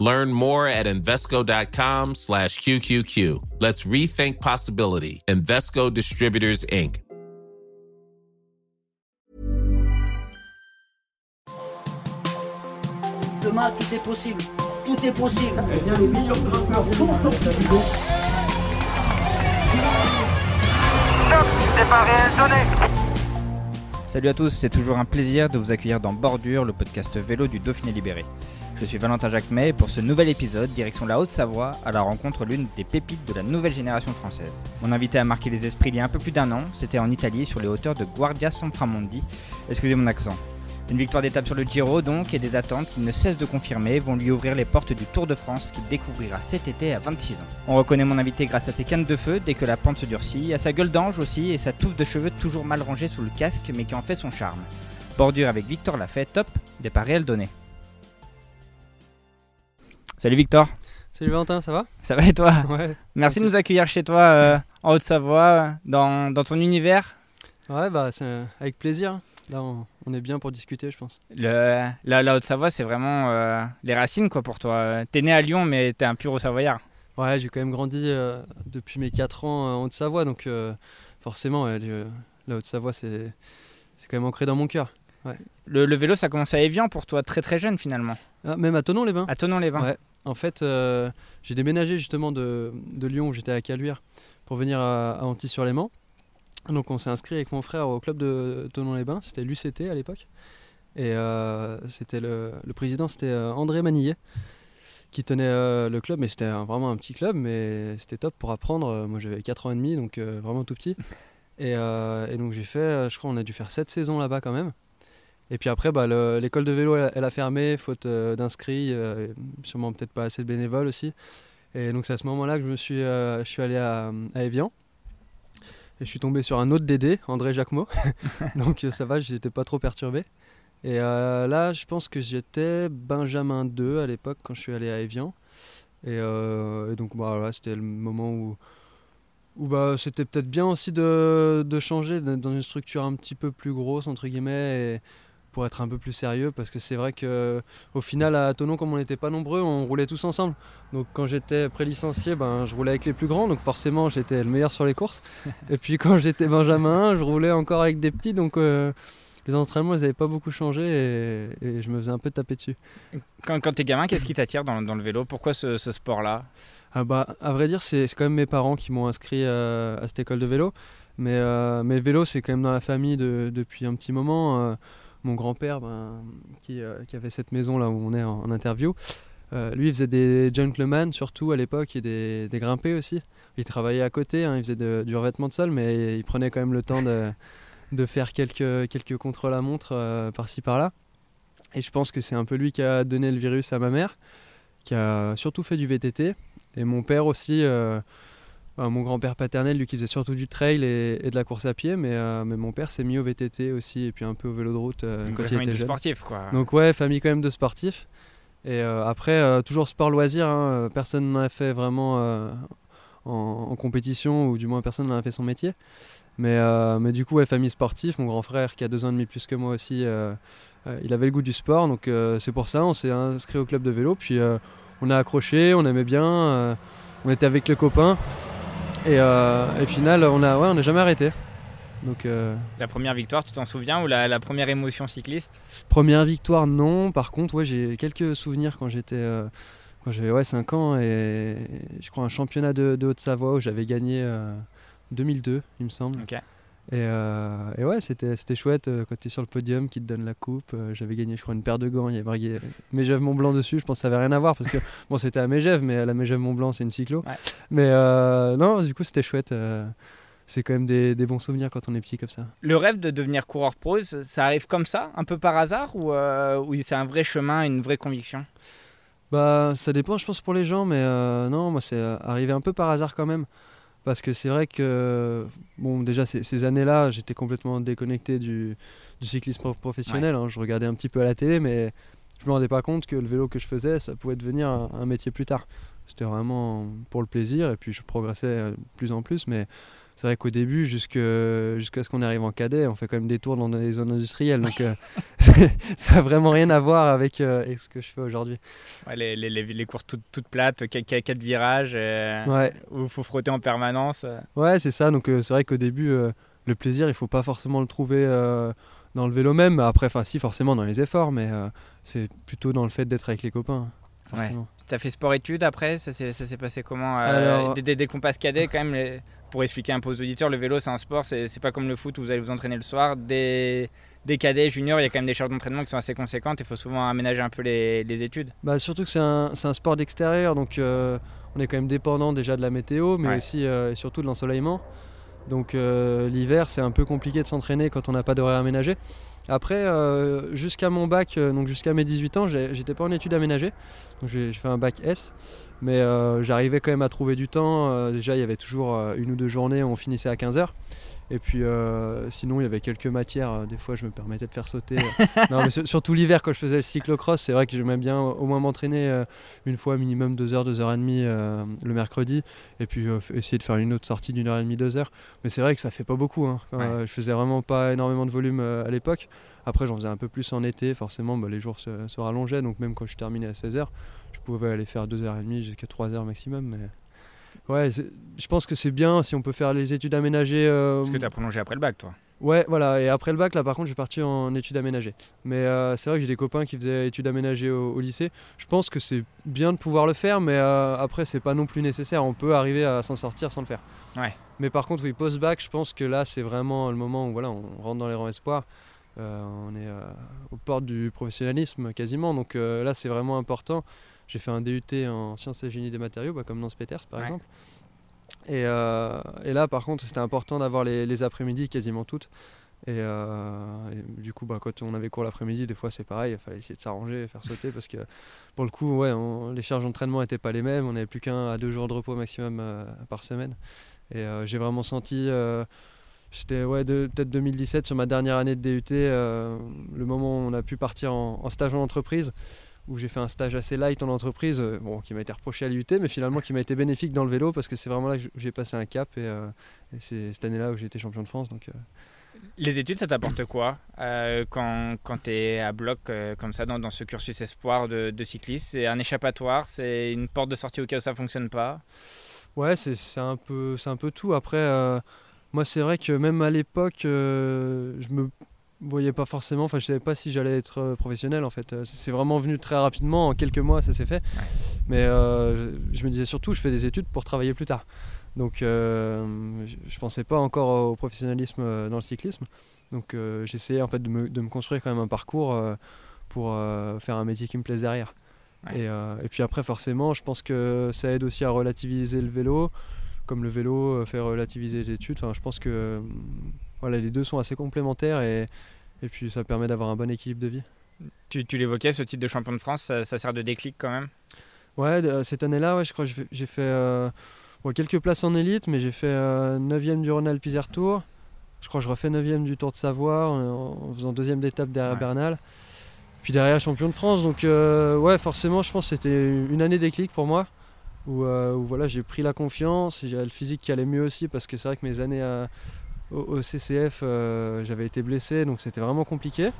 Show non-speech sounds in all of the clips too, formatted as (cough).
Learn more at Invesco.com slash QQQ. Let's rethink possibility. Invesco Distributors, Inc. Demain, tout est possible. Tout est possible. Salut à tous, c'est toujours un plaisir de vous accueillir dans Bordure, le podcast vélo du Dauphiné Libéré. Je suis Valentin Jacquemet et pour ce nouvel épisode, direction la Haute-Savoie, à la rencontre l'une des pépites de la nouvelle génération française. Mon invité a marqué les esprits il y a un peu plus d'un an, c'était en Italie sur les hauteurs de Guardia Sonframondi. Excusez mon accent. Une victoire d'étape sur le Giro donc et des attentes qui ne cessent de confirmer vont lui ouvrir les portes du Tour de France qu'il découvrira cet été à 26 ans. On reconnaît mon invité grâce à ses cannes de feu dès que la pente se durcit, à sa gueule d'ange aussi et sa touffe de cheveux toujours mal rangée sous le casque mais qui en fait son charme. Bordure avec Victor Lafay, top, départ réel donné. Salut Victor, Salut Valentin, ça va? Ça va et toi? Ouais. Merci de nous accueillir chez toi euh, en Haute-Savoie, dans, dans ton univers. Ouais, bah c'est euh, avec plaisir. Là, on, on est bien pour discuter, je pense. Le, la, la Haute-Savoie, c'est vraiment euh, les racines quoi pour toi. T'es né à Lyon, mais t'es un pur Savoyard. Ouais, j'ai quand même grandi depuis mes 4 ans en Haute-Savoie, donc forcément, le- la Haute-Savoie, c'est c'est quand même ancré dans mon cœur. Le, le vélo, ça a commencé à Evian pour toi, très très jeune finalement. Ah, même à Tonon-les-Bains. À Tonon-les-Vins. Ouais. En fait, euh, j'ai déménagé justement de, Lyon, où j'étais à Caluire, pour venir à, à Antibes-sur-Léman. Donc on s'est inscrit avec mon frère au club de Tonon-les-Bains, c'était l'UCT à l'époque. Et euh, c'était le, président, c'était euh, André Manillet, qui tenait le club. Mais c'était vraiment un petit club, mais c'était top pour apprendre. Moi j'avais 4 ans et demi, donc vraiment tout petit. Et, et donc j'ai fait, je crois on a dû faire 7 saisons là-bas quand même. Et puis après, bah, le- l'école de vélo, elle, elle a fermé, faute euh, d'inscrits, euh, sûrement peut-être pas assez de bénévoles aussi. Et donc c'est à ce moment-là que je me suis, euh, je suis allé à, à Evian. Et je suis tombé sur un autre Dédé, André Jacquemot. (laughs) (laughs) donc ça va, j'étais pas trop perturbé. Et euh, là, je pense que j'étais Benjamin 2 à l'époque quand je suis allé à Evian. Et, euh, et donc bah, voilà, c'était le moment où, où bah, c'était peut-être bien aussi de, de changer, d'être dans une structure un petit peu plus grosse, entre guillemets, et pour être un peu plus sérieux, parce que c'est vrai que au final, à Tonon, comme on n'était pas nombreux, on roulait tous ensemble. Donc quand j'étais pré-licencié, ben, je roulais avec les plus grands, donc forcément j'étais le meilleur sur les courses. (laughs) et puis quand j'étais Benjamin, je roulais encore avec des petits, donc euh, les entraînements, ils n'avaient pas beaucoup changé, et, et je me faisais un peu taper dessus. Quand, quand t'es gamin, qu'est-ce qui t'attire dans, dans le vélo? Pourquoi ce, ce sport-là? Ah bah, à vrai dire, c'est c'est quand même mes parents qui m'ont inscrit euh, à cette école de vélo. Mais, euh, mais le vélo, c'est quand même dans la famille de- depuis un petit moment. Mon grand-père, ben, qui, euh, qui avait cette maison là où on est en, interview, euh, lui, il faisait des gentlemen surtout à l'époque et des, grimpés aussi. Il travaillait à côté, hein, il faisait du revêtement de sol, mais il prenait quand même le temps de, (laughs) faire quelques, quelques contre-la-montre euh, par-ci par-là. Et je pense que c'est un peu lui qui a donné le virus à ma mère, qui a surtout fait du VTT. Et mon père aussi, mon grand-père paternel, lui qui faisait surtout du trail et, et de la course à pied, mais, euh, mais mon père s'est mis au VTT aussi et puis un peu au vélo de route euh, Une quand il famille était de jeune. sportifs quoi. Donc ouais, famille quand même de sportifs. Et euh, après, toujours sport loisir, hein, personne n'en a fait vraiment en, en compétition, ou du moins personne n'en a fait son métier. Mais, euh, mais du coup, ouais, famille sportive, mon grand frère qui a deux ans et demi plus que moi aussi, euh, euh, il avait le goût du sport, donc c'est pour ça, on s'est inscrit au club de vélo, puis on a accroché, on aimait bien, on était avec les copains, et, euh, et final, on a, ouais, on n'a jamais arrêté. Donc, euh, La première victoire, tu t'en souviens Ou la, la première émotion cycliste? Première victoire, non. Par contre, ouais, j'ai quelques souvenirs quand j'étais. euh, quand j'avais ouais, 5 ans et je crois un championnat de, de Haute-Savoie où j'avais gagné euh, 2002, il me semble. Et, euh, et ouais, c'était c'était chouette euh, quand tu es sur le podium, qui te donne la coupe. euh, j'avais gagné, je crois, une paire de gants. Il y avait marqué Mégève Mont Blanc dessus. Je pense que ça avait rien à voir parce que (laughs) bon, c'était à Mégève, mais la Mégève Mont Blanc, c'est une cyclo. Ouais. Mais non, du coup, c'était chouette. c'est quand même des, des bons souvenirs quand on est petit comme ça. Le rêve de devenir coureur pro, ça arrive comme ça, un peu par hasard Ou, ou c'est un vrai chemin, une vraie conviction? Bah, ça dépend, je pense, pour les gens, mais non, moi, c'est arrivé un peu par hasard quand même. Parce que c'est vrai que, bon, déjà, ces, ces années-là, j'étais complètement déconnecté du, du cyclisme pro- professionnel. hein. Je regardais un petit peu à la télé, mais je me rendais pas compte que le vélo que je faisais, ça pouvait devenir un, un métier plus tard. C'était vraiment pour le plaisir, et puis je progressais euh, de plus en plus, mais c'est vrai qu'au début, jusqu'à ce qu'on arrive en cadet, on fait quand même des tours dans des zones industrielles, donc euh, (laughs) ça n'a vraiment rien à voir avec, euh, avec ce que je fais aujourd'hui. Ouais, les, les- les- les courses toutes, toutes plates, 4 virages, euh, Ouais. où il faut frotter en permanence. Ouais, c'est ça. Donc c'est vrai qu'au début, le plaisir, il faut pas forcément le trouver dans le vélo même. Après, enfin si, forcément dans les efforts, mais c'est plutôt dans le fait d'être avec les copains. Ouais. Tu as fait sport-études après? Ça s'est passé comment Alors- dès, dès- dès qu'on passe cadet, quand même, les- pour expliquer un peu aux auditeurs, le vélo c'est un sport, c'est pas comme le foot où vous allez vous entraîner le soir. Dès, dès cadet, junior, il y a quand même des charges d'entraînement qui sont assez conséquentes. Il faut souvent aménager un peu les, les études. Bah, surtout que c'est un, sport d'extérieur, donc euh, on est quand même dépendant déjà de la météo, mais Ouais. aussi euh, et surtout de l'ensoleillement. Donc euh, l'hiver, c'est un peu compliqué de s'entraîner quand on n'a pas d'horaire aménagé. Après, jusqu'à mon bac, donc jusqu'à mes 18 ans, j'étais pas en études aménagées. Donc j'ai fait un bac S, mais euh, j'arrivais quand même à trouver du temps. Euh, déjà, il y avait toujours euh, une ou deux journées où on finissait à 15h. Et puis euh, sinon, il y avait quelques matières. euh, des fois, je me permettais de faire sauter. euh. (laughs) non, mais sur- surtout l'hiver, quand je faisais le cyclocross, c'est vrai que j'aimais bien au moins m'entraîner une fois minimum 2 heures, 2 heures et demie euh, le mercredi. Et puis euh, essayer de faire une autre sortie d'une heure et demie, 2 heures. Mais c'est vrai que ça fait pas beaucoup. hein. Je faisais vraiment pas énormément de volume à l'époque. Après, j'en faisais un peu plus en été. Forcément, bah, les jours se, se rallongeaient. Donc même quand je terminais à 16h, je pouvais aller faire 2 heures et demie jusqu'à 3 heures maximum. Mais... Ouais, je pense que c'est bien si on peut faire les études aménagées. euh, Parce que tu as prolongé après le bac, toi. Ouais, voilà. Et après le bac, là, par contre, je suis parti en études aménagées. Mais euh, c'est vrai que j'ai des copains qui faisaient études aménagées au, au lycée. Je pense que c'est bien de pouvoir le faire, mais euh, après, c'est pas non plus nécessaire. On peut arriver à s'en sortir sans le faire. Ouais. Mais par contre, oui, post-bac, je pense que là, c'est vraiment le moment où voilà, on rentre dans les rangs espoirs. Euh, on est aux portes du professionnalisme quasiment. Donc là, c'est vraiment important. J'ai fait un DUT en sciences et génie des matériaux, bah, comme Nance Peters par Ouais. exemple. Et, euh, et là, par contre, c'était important d'avoir les, les après-midi quasiment toutes. Et, euh, et du coup, bah, quand on avait cours l'après-midi, des fois c'est pareil, il fallait essayer de s'arranger, faire sauter parce que pour le coup, ouais, on- les charges d'entraînement n'étaient pas les mêmes. On n'avait plus qu'un à deux jours de repos maximum euh, par semaine. Et euh, j'ai vraiment senti, ouais, de- peut-être 2017 sur ma dernière année de DUT, le moment où on a pu partir en, en stage en entreprise, où j'ai fait un stage assez light en entreprise, euh, bon, qui m'a été reproché à l'IUT, mais finalement qui m'a été bénéfique dans le vélo parce que c'est vraiment là que j'ai passé un cap et, euh, et c'est cette année-là où j'ai été champion de France. Donc, euh, Les études, ça t'apporte quoi euh, quand, quand tu es à bloc comme ça dans, dans ce cursus espoir de, de cycliste? C'est un échappatoire? C'est une porte de sortie au cas où ça fonctionne pas? Ouais, c'est un, peu- un peu tout. Après, moi, c'est vrai que même à l'époque, euh, je me voyais pas forcément, enfin, je savais pas si j'allais être euh, professionnel en fait. Euh, C'est vraiment venu très rapidement, en quelques mois, ça s'est fait. Mais euh, je, je me disais surtout, je fais des études pour travailler plus tard. Donc, euh, je, pensais pas encore au professionnalisme dans le cyclisme. Donc, euh, j'essayais en fait de me, de me construire quand même un parcours pour faire un métier qui me plaise derrière. Ouais. Et, et puis après, forcément, je pense que ça aide aussi à relativiser le vélo, comme le vélo fait relativiser les études. Enfin, je pense que voilà, les deux sont assez complémentaires et, et puis ça permet d'avoir un bon équilibre de vie. Tu, tu l'évoquais, ce titre de champion de France, ça, ça sert de déclic quand même? Ouais, de- cette année-là, ouais, je crois que j'ai fait, euh, bon, quelques places en élite, mais j'ai fait 9ème du Rhône-Alpes Isère Tour. Je crois que je refais 9ème du Tour de Savoie en, en faisant deuxième d'étape derrière Ouais. Bernal. Puis derrière champion de France. Donc euh, ouais, forcément, je pense que c'était une année déclic pour moi. Où, euh, où, voilà, j'ai pris la confiance, j'ai le physique qui allait mieux aussi parce que c'est vrai que mes années à- au, au CCF, euh, j'avais été blessé, donc c'était vraiment compliqué.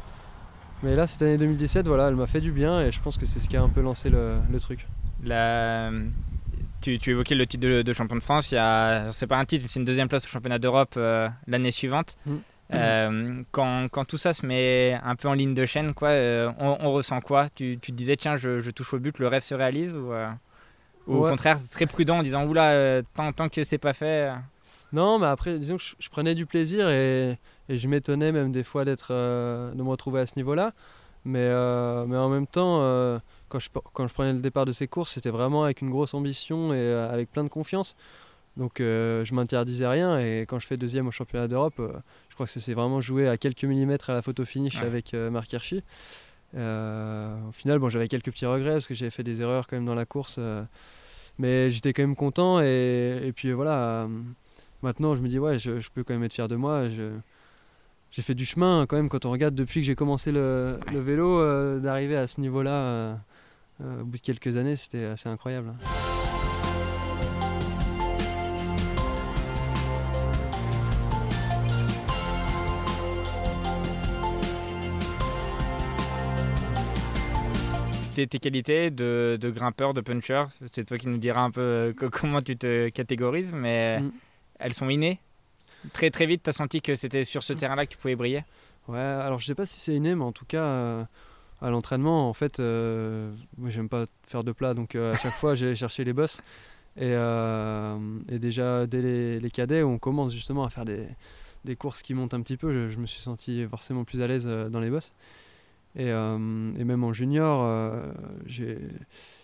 Mais là, cette année 2017, voilà, elle m'a fait du bien et je pense que c'est ce qui a un peu lancé le- le truc. La- Tu, tu évoquais le titre de, de champion de France. Il y a, c'est pas un titre, c'est une deuxième place au championnat d'Europe euh, l'année suivante. Mm. Euh, quand, quand tout ça se met un peu en ligne de chaîne, quoi, euh, on, on ressent quoi? Tu, tu te disais, tiens, je, je touche au but, le rêve se réalise Ou, au contraire, très prudent en disant, oula, tant, tant que c'est pas fait. Non, mais après, disons que je, je prenais du plaisir et, et je m'étonnais même des fois d'être, euh, de me retrouver à ce niveau-là. Mais, euh, mais en même temps, euh, quand, je, quand je prenais le départ de ces courses, c'était vraiment avec une grosse ambition et avec plein de confiance. Donc je m'interdisais rien et quand je fais deuxième au championnat d'Europe, je crois que ça s'est vraiment joué à quelques millimètres à la photo finish Ouais. avec Marc Hirschi. au final, bon, j'avais quelques petits regrets parce que j'avais fait des erreurs quand même dans la course, mais j'étais quand même content. Et, et puis voilà, maintenant je me dis, ouais, je, je, peux quand même être fier de moi. J'ai fait du chemin quand même quand on regarde depuis que j'ai commencé le, le vélo, d'arriver à ce niveau-là au bout de quelques années, c'était assez incroyable. tes, qualités de, grimpeur, de puncher C'est toi qui nous diras un peu euh, comment tu te catégorises, mais mm. Elles sont innées Très très vite, tu as senti que c'était sur ce terrain-là que tu pouvais briller Ouais, alors je sais pas si c'est inné, mais en tout cas, euh, à l'entraînement, en fait, euh, moi j'aime pas faire de plat, donc à chaque fois (laughs) j'ai cherché les bosses. Et, déjà, dès les, cadets, on commence justement à faire des, courses qui montent un petit peu, je, je me suis senti forcément plus à l'aise dans les bosses. Et, euh, et, même en junior, euh,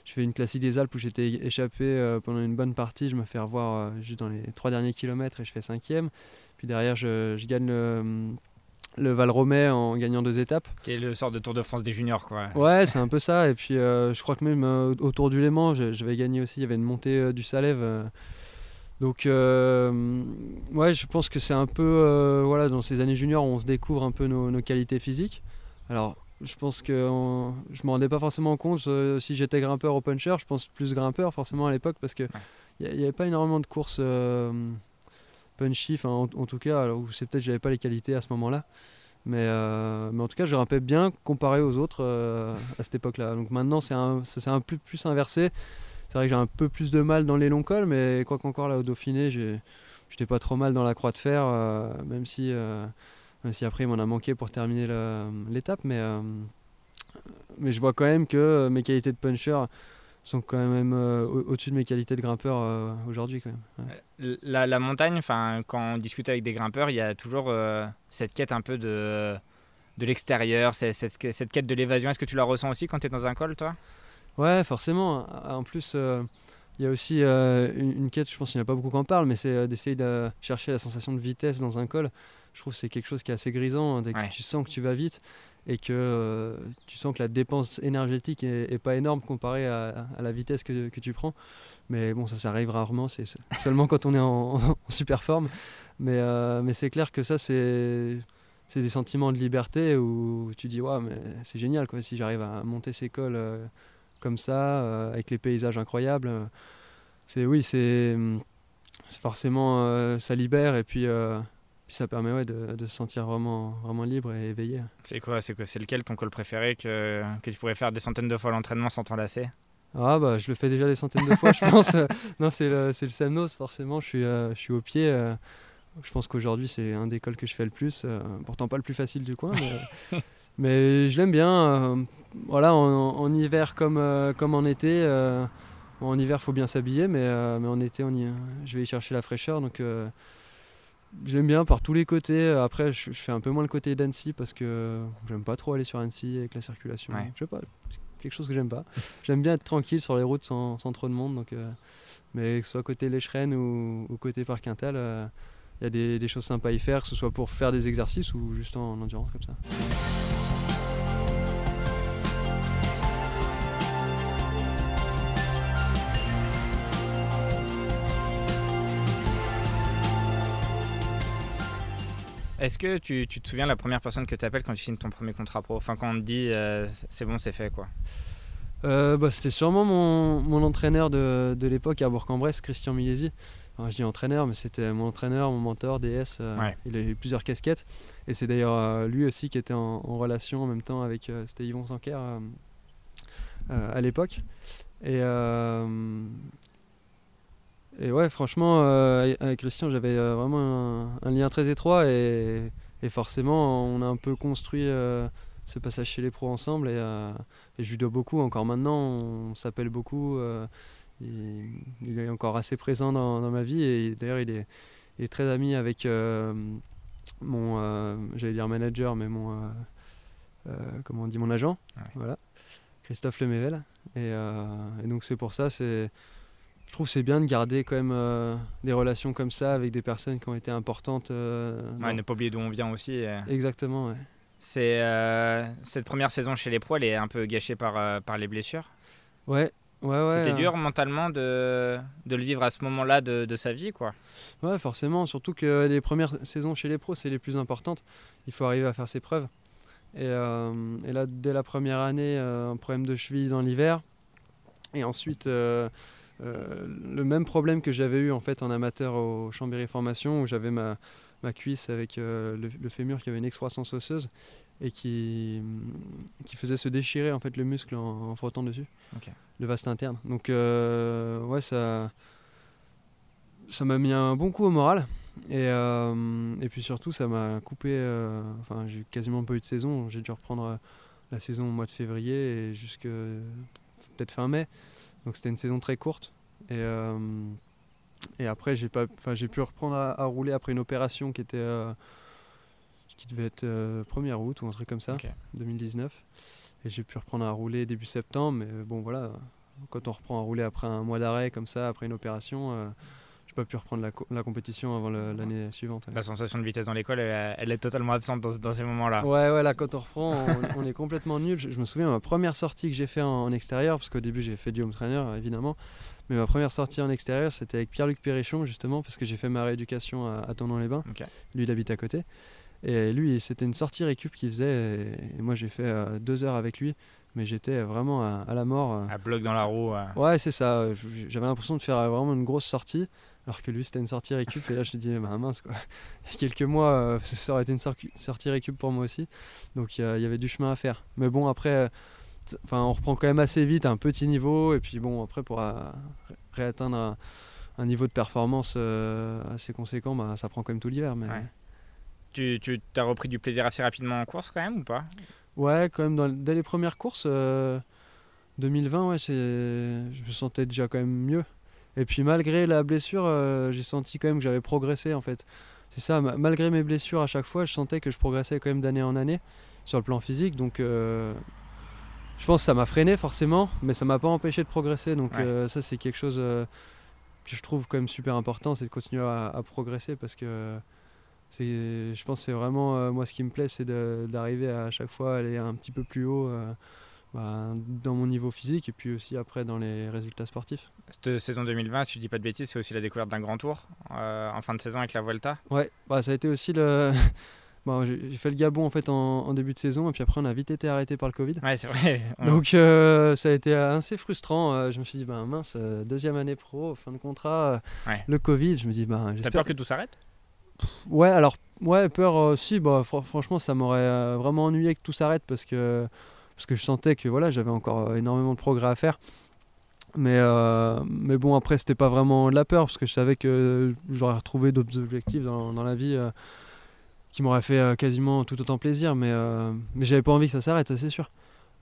j'ai fait une classique des Alpes où j'étais échappé euh, pendant une bonne partie. Je me fais revoir juste dans les trois derniers kilomètres et je fais cinquième. Puis derrière, je, je gagne le, le Val Romay en gagnant deux étapes. Qui est le sort de Tour de France des juniors, quoi. Ouais, c'est un peu ça. Et puis, je crois que même autour du Léman, j'avais gagné aussi. Il y avait une montée du Salève. donc, ouais, je pense que c'est un peu, voilà, dans ces années juniors, on se découvre un peu nos, nos qualités physiques. Alors, je pense que je me rendais pas forcément compte euh, si j'étais grimpeur ou puncher. Je pense plus grimpeur forcément à l'époque parce que il n'y avait pas énormément de courses euh, punchy, en, tout cas, c'est peut-être j'avais pas les qualités à ce moment-là. Mais, euh, mais en tout cas, je grimpais bien comparé aux autres à cette époque-là. Donc maintenant, c'est un, c'est un peu plus inversé. C'est vrai que j'ai un peu plus de mal dans les longs cols, mais quoi qu'encore là au Dauphiné, j'étais pas trop mal dans la croix de fer, même si même si après il m'en a manqué pour terminer l'étape, mais, euh, mais je vois quand même que mes qualités de puncher sont quand même euh, au-dessus de mes qualités de grimpeur euh, aujourd'hui quand même. La, la, montagne, enfin quand on discute avec des grimpeurs, il y a toujours cette quête un peu de, de l'extérieur, cette, cette, quête de l'évasion. Est-ce que tu la ressens aussi quand tu es dans un col, toi? Ouais, forcément. En plus, il y a aussi une, quête, je pense qu'il n'y a pas beaucoup qui en parlent, mais c'est d'essayer de chercher la sensation de vitesse dans un col je trouve que c'est quelque chose qui est assez grisant hein, dès que tu sens que tu vas vite et que euh, tu sens que la dépense énergétique est, pas énorme comparée à, la vitesse que, tu prends. Mais bon, ça, ça arrive rarement, c'est (laughs) seulement quand on est en, super forme. Mais, euh, mais c'est clair que ça, c'est c'est des sentiments de liberté où tu dis ouais mais c'est génial quoi si j'arrive à monter ces cols euh, comme ça avec les paysages incroyables c'est oui c'est forcément ça libère et puis puis ça permet ouais, de, de, se sentir vraiment, vraiment libre et éveillé. C'est quoi C'est quoi C'est lequel ton col préféré que, que tu pourrais faire des centaines de fois l'entraînement sans t'enlacer ah bah je le fais déjà des centaines de fois je (laughs) pense. (laughs) non c'est le, le Semnos forcément, je suis, euh, je suis au pied. Euh, je pense qu'aujourd'hui c'est un des cols que je fais le plus. Euh, pourtant pas le plus facile du coin. Mais, (laughs) mais je l'aime bien. voilà, en, en, hiver comme, comme en été. en hiver faut bien s'habiller mais, mais en été on y, je vais y chercher la fraîcheur. Donc J'aime bien par tous les côtés. Après, je, fais un peu moins le côté d'Annecy parce que j'aime pas trop aller sur Annecy avec la circulation. Je sais pas, quelque chose que j'aime pas. (laughs) j'aime bien être tranquille sur les routes sans, sans trop de monde. Donc, euh, mais que ce soit côté Lécheren ou, ou côté Parc Quintal, il euh, y a des, des, choses sympas à y faire, que ce soit pour faire des exercices ou juste en endurance comme ça. Est-ce que tu, te souviens de la première personne que tu appelles quand tu signes ton premier contrat pro? Enfin, quand on te dit euh, c'est bon, c'est fait, quoi euh, bah, C'était sûrement mon, entraîneur de, l'époque à Bourg-en-Bresse, Christian Milési. je dis entraîneur, mais c'était mon entraîneur, mon mentor, DS. Euh, il a eu plusieurs casquettes. Et c'est d'ailleurs lui aussi qui était en, relation en même temps avec c'était Yvon Sanker à l'époque. Et, et ouais, franchement, euh, avec Christian, j'avais euh, vraiment un, lien très étroit et, forcément, on a un peu construit euh, ce passage chez les pros ensemble et, je lui dois beaucoup. Encore maintenant, on s'appelle beaucoup. il est encore assez présent dans, ma vie et d'ailleurs, il est, très ami avec mon, j'allais dire manager, mais mon, comment on dit, mon agent, voilà, Christophe Lemével. Et, et donc, c'est pour ça, c'est je trouve c'est bien de garder quand même euh, des relations comme ça avec des personnes qui ont été importantes. Euh, ouais, ne pas oublier d'où on vient aussi. Exactement, ouais. C'est euh, cette première saison chez les pros, elle est un peu gâchée par, euh, par les blessures. Ouais, ouais, ouais. C'était euh, dur mentalement de, de le vivre à ce moment-là de, de sa vie, quoi. Ouais, forcément. Surtout que les premières saisons chez les pros, c'est les plus importantes. Il faut arriver à faire ses preuves. Et, euh, et là, dès la première année, euh, un problème de cheville dans l'hiver. Et ensuite, euh, le même problème que j'avais eu en fait en amateur au Chambéry Formation, où j'avais ma, ma cuisse avec euh, le, le fémur qui avait une excroissance osseuse et qui, qui faisait se déchirer en fait le muscle en, en frottant dessus, le vaste interne. Donc euh, ouais, ça ça m'a mis un bon coup au moral. Et, et puis surtout, ça m'a coupé. Enfin, j'ai quasiment pas eu de saison. J'ai dû reprendre la saison au mois de février et jusque peut-être fin mai. Donc c'était une saison très courte. Et, euh, et après, j'ai pas, enfin, j'ai pu reprendre à, à rouler après une opération qui était, euh, qui devait être euh, 1er août ou un truc comme ça, Ok. 2019. Et j'ai pu reprendre à rouler début septembre. Mais bon, voilà, quand on reprend à rouler après un mois d'arrêt comme ça, après une opération, euh, pas pu reprendre la, co- la compétition avant l'année suivante. La sensation de vitesse dans l'école, elle, elle est totalement absente dans, dans ces moments-là. Ouais, ouais, là, quand on reprend, on, on est complètement nul. Je, je me souviens, ma première sortie que j'ai fait en, en extérieur, parce qu'au début, j'ai fait du home trainer, évidemment. Mais ma première sortie en extérieur, c'était avec Pierre-Luc Perrichon, justement, parce que j'ai fait ma rééducation à, à Tournon-les-Bains. Lui, il habite à côté. Et lui, c'était une sortie récup qu'il faisait. Et, et moi, j'ai fait euh, deux heures avec lui. Mais j'étais vraiment à, à la mort. euh. À bloc dans la roue. Ouais, c'est ça. euh, J'avais l'impression de faire vraiment une grosse sortie, alors que lui, c'était une sortie récup. Et là, je me dis, bah mince, quoi. (laughs) Il y a quelques mois, euh, (laughs) ça aurait été une sorti- sortie récup pour moi aussi. Donc, il y avait du chemin à faire. Mais bon, après, euh, enfin, on reprend quand même assez vite à un petit niveau. Et puis, bon, après, pour euh, ré- réatteindre un, un niveau de performance euh, assez conséquent, bah, ça prend quand même tout l'hiver. Mais Ouais. Tu, tu as repris du plaisir assez rapidement en course quand même ou pas? Ouais, quand même, dans- dès les premières courses, euh, 2020, ouais, je me sentais déjà quand même mieux. Et puis malgré la blessure, euh, j'ai senti quand même que j'avais progressé en fait. C'est ça, ma- malgré mes blessures à chaque fois, je sentais que je progressais quand même d'année en année sur le plan physique. Donc euh, je pense que ça m'a freiné forcément, mais ça m'a pas empêché de progresser. Donc Ouais. euh, ça, c'est quelque chose que je trouve quand même super important, c'est de continuer à, à progresser parce que je pense que c'est vraiment moi ce qui me plaît, c'est d'arriver à chaque fois à aller un petit peu plus haut bah, dans mon niveau physique et puis aussi après dans les résultats sportifs. Cette saison 2020, si je dis pas de bêtises, c'est aussi la découverte d'un grand tour euh, en fin de saison avec la Vuelta. Ouais, bah, ça a été aussi le. (laughs) bon, j'ai fait le Gabon en fait en, en début de saison et puis après on a vite été arrêté par le Covid. Ouais, c'est vrai. On- (laughs) Donc euh, ça a été assez frustrant. Euh, je me suis dit, bah, mince, deuxième année pro, fin de contrat, Ouais. le Covid. Je me dis, bah, T'as peur que tout s'arrête? Ouais, alors, ouais, peur, euh, si, bah, fr- franchement, ça m'aurait euh, vraiment ennuyé que tout s'arrête parce que, parce que je sentais que voilà, j'avais encore euh, énormément de progrès à faire. Mais, euh, mais bon, après, c'était pas vraiment de la peur parce que je savais que j'aurais retrouvé d'autres objectifs dans, dans la vie euh, qui m'auraient fait euh, quasiment tout autant plaisir. Mais, euh, mais j'avais pas envie que ça s'arrête, ça c'est sûr.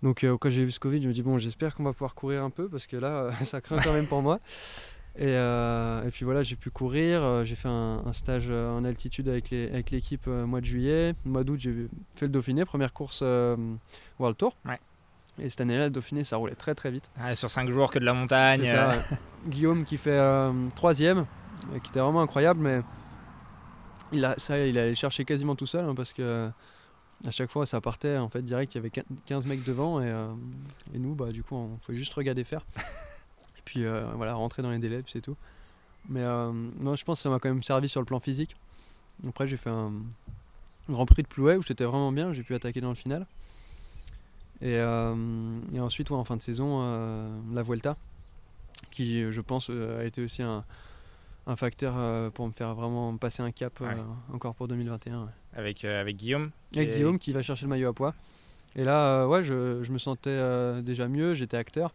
Donc, euh, quand j'ai vu ce Covid, je me dis, bon, j'espère qu'on va pouvoir courir un peu parce que là, euh, (laughs) ça craint quand même pour moi. Et, euh, et puis voilà, j'ai pu courir. euh, J'ai fait un, un stage euh, en altitude avec les- avec l'équipe au mois de juillet. Au mois d'août, j'ai fait le Dauphiné, première course euh, World Tour. Ouais. Et cette année-là, le Dauphiné, ça roulait très très vite. Ah, Sur 5 jours que de la montagne. C'est ça. (laughs) Guillaume qui fait troisième, qui était vraiment incroyable, mais il a, ça, il allait chercher quasiment tout seul hein, parce que à chaque fois, ça partait en fait direct. Il y avait quin- 15 mecs devant et, euh, et nous, bah, du coup, on pouvait juste regarder faire. (laughs) et puis euh, voilà, rentrer dans les délais, puis c'est tout. Mais euh, non, je pense que ça m'a quand même servi sur le plan physique. Après, j'ai fait un Grand Prix de Plouet où j'étais vraiment bien. J'ai pu attaquer dans le final. Et, euh, et ensuite, ouais, en fin de saison, la Vuelta qui je pense a été aussi un, un facteur euh, pour me faire vraiment passer un cap euh, Ouais. encore pour 2021. ouais. avec, euh, avec Guillaume. Avec Et- Guillaume qui va chercher le maillot à poids. Et là, ouais, je, je me sentais déjà mieux, j'étais acteur.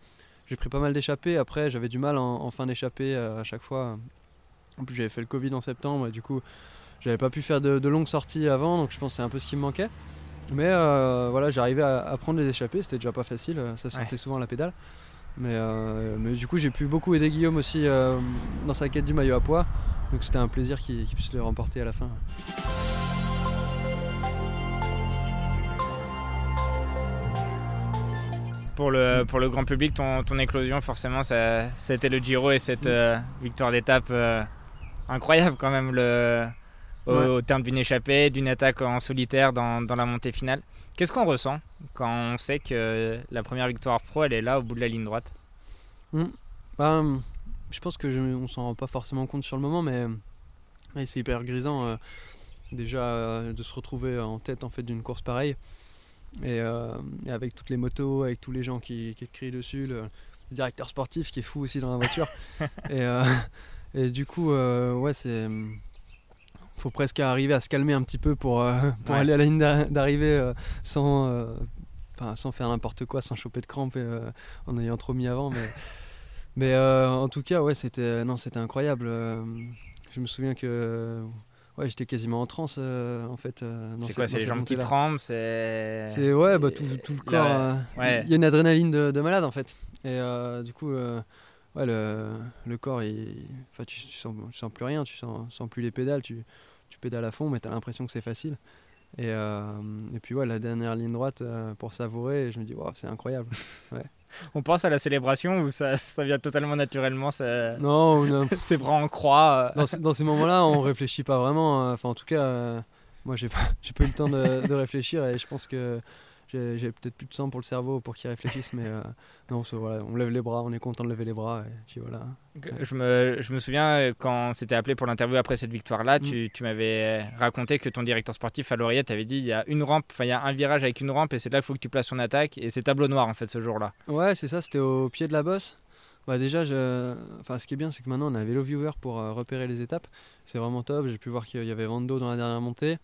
J'ai pris pas mal d'échappées, après j'avais du mal en, en fin d'échappée euh, à chaque fois. En plus j'avais fait le Covid en septembre et du coup j'avais pas pu faire de, de longues sorties avant, donc je pense que c'est un peu ce qui me manquait. Mais euh, voilà, j'arrivais à, à prendre les échappées, c'était déjà pas facile, euh, ça sentait Ouais. souvent la pédale. Mais, euh, mais du coup j'ai pu beaucoup aider Guillaume aussi euh, dans sa quête du maillot à poids, donc c'était un plaisir qu'il qu'il puisse le remporter à la fin. Pour le, pour le grand public, ton, ton éclosion, forcément, ça, c'était le Giro et cette euh, victoire d'étape euh, incroyable quand même. Le... au, Ouais. au terme d'une échappée, d'une attaque en solitaire dans, dans la montée finale. Qu'est-ce qu'on ressent quand on sait que la première victoire pro, elle est là au bout de la ligne droite? Bah, hum, je pense que je, on s'en rend pas forcément compte sur le moment, mais c'est hyper grisant euh, déjà de se retrouver en tête en fait d'une course pareille et, euh, et avec toutes les motos, avec tous les gens qui, qui crient dessus, le, le directeur sportif qui est fou aussi dans la voiture (laughs) et, euh, et du coup euh, ouais c'est hum, faut presque arriver à se calmer un petit peu pour, euh, (laughs) pour Ouais. aller à la ligne d'ar- d'arrivée sans, sans faire n'importe quoi, sans choper de crampes et, en ayant trop mis avant. Mais, (laughs) mais en tout cas, ouais, c'était incroyable. je me souviens que ouais, j'étais quasiment en transe euh, en fait. euh, C'est quoi C'est les jambes qui tremblent C'est. C'est ouais, bah, tout, tout le corps. euh, ouais. Il y a une adrénaline de, de malade en fait. Et euh, du coup, ouais, le, le corps, il, tu, tu sens, tu sens plus rien, tu sens, sens plus les pédales, tu, tu pédales à fond, mais tu as l'impression que c'est facile. Et, euh, et puis ouais, la dernière ligne droite euh, pour savourer, je me dis, wow, c'est incroyable. (laughs) On pense à la célébration ou ça, ça vient totalement naturellement ça... non, on a- (laughs) Ses bras en croix. euh. dans, dans ces moments-là, on réfléchit pas vraiment. Enfin, en tout cas, moi, j'ai pas, (laughs) j'ai pas eu le temps de, de réfléchir et je pense que j'ai peut-être plus de sang pour le cerveau pour qu'il réfléchisse. Mais euh, (laughs) non, c'est- voilà, on lève les bras, on est content de lever les bras et puis voilà. Je me, je me souviens euh, quand on s'était appelé pour l'interview après cette victoire-là, Mm. tu, tu m'avais raconté que ton directeur sportif à Lauriette t'avait dit il y a une rampe, enfin il y a un virage avec une rampe et c'est là qu'il faut que tu places ton attaque et c'est tableau noir en fait ce jour-là. Ouais, c'est ça, c'était au pied de la bosse. Bah déjà, je... enfin, ce qui est bien, c'est que maintenant on a un vélo viewer pour euh, repérer les étapes. C'est vraiment top. J'ai pu voir qu'il y avait Vando dans la dernière montée.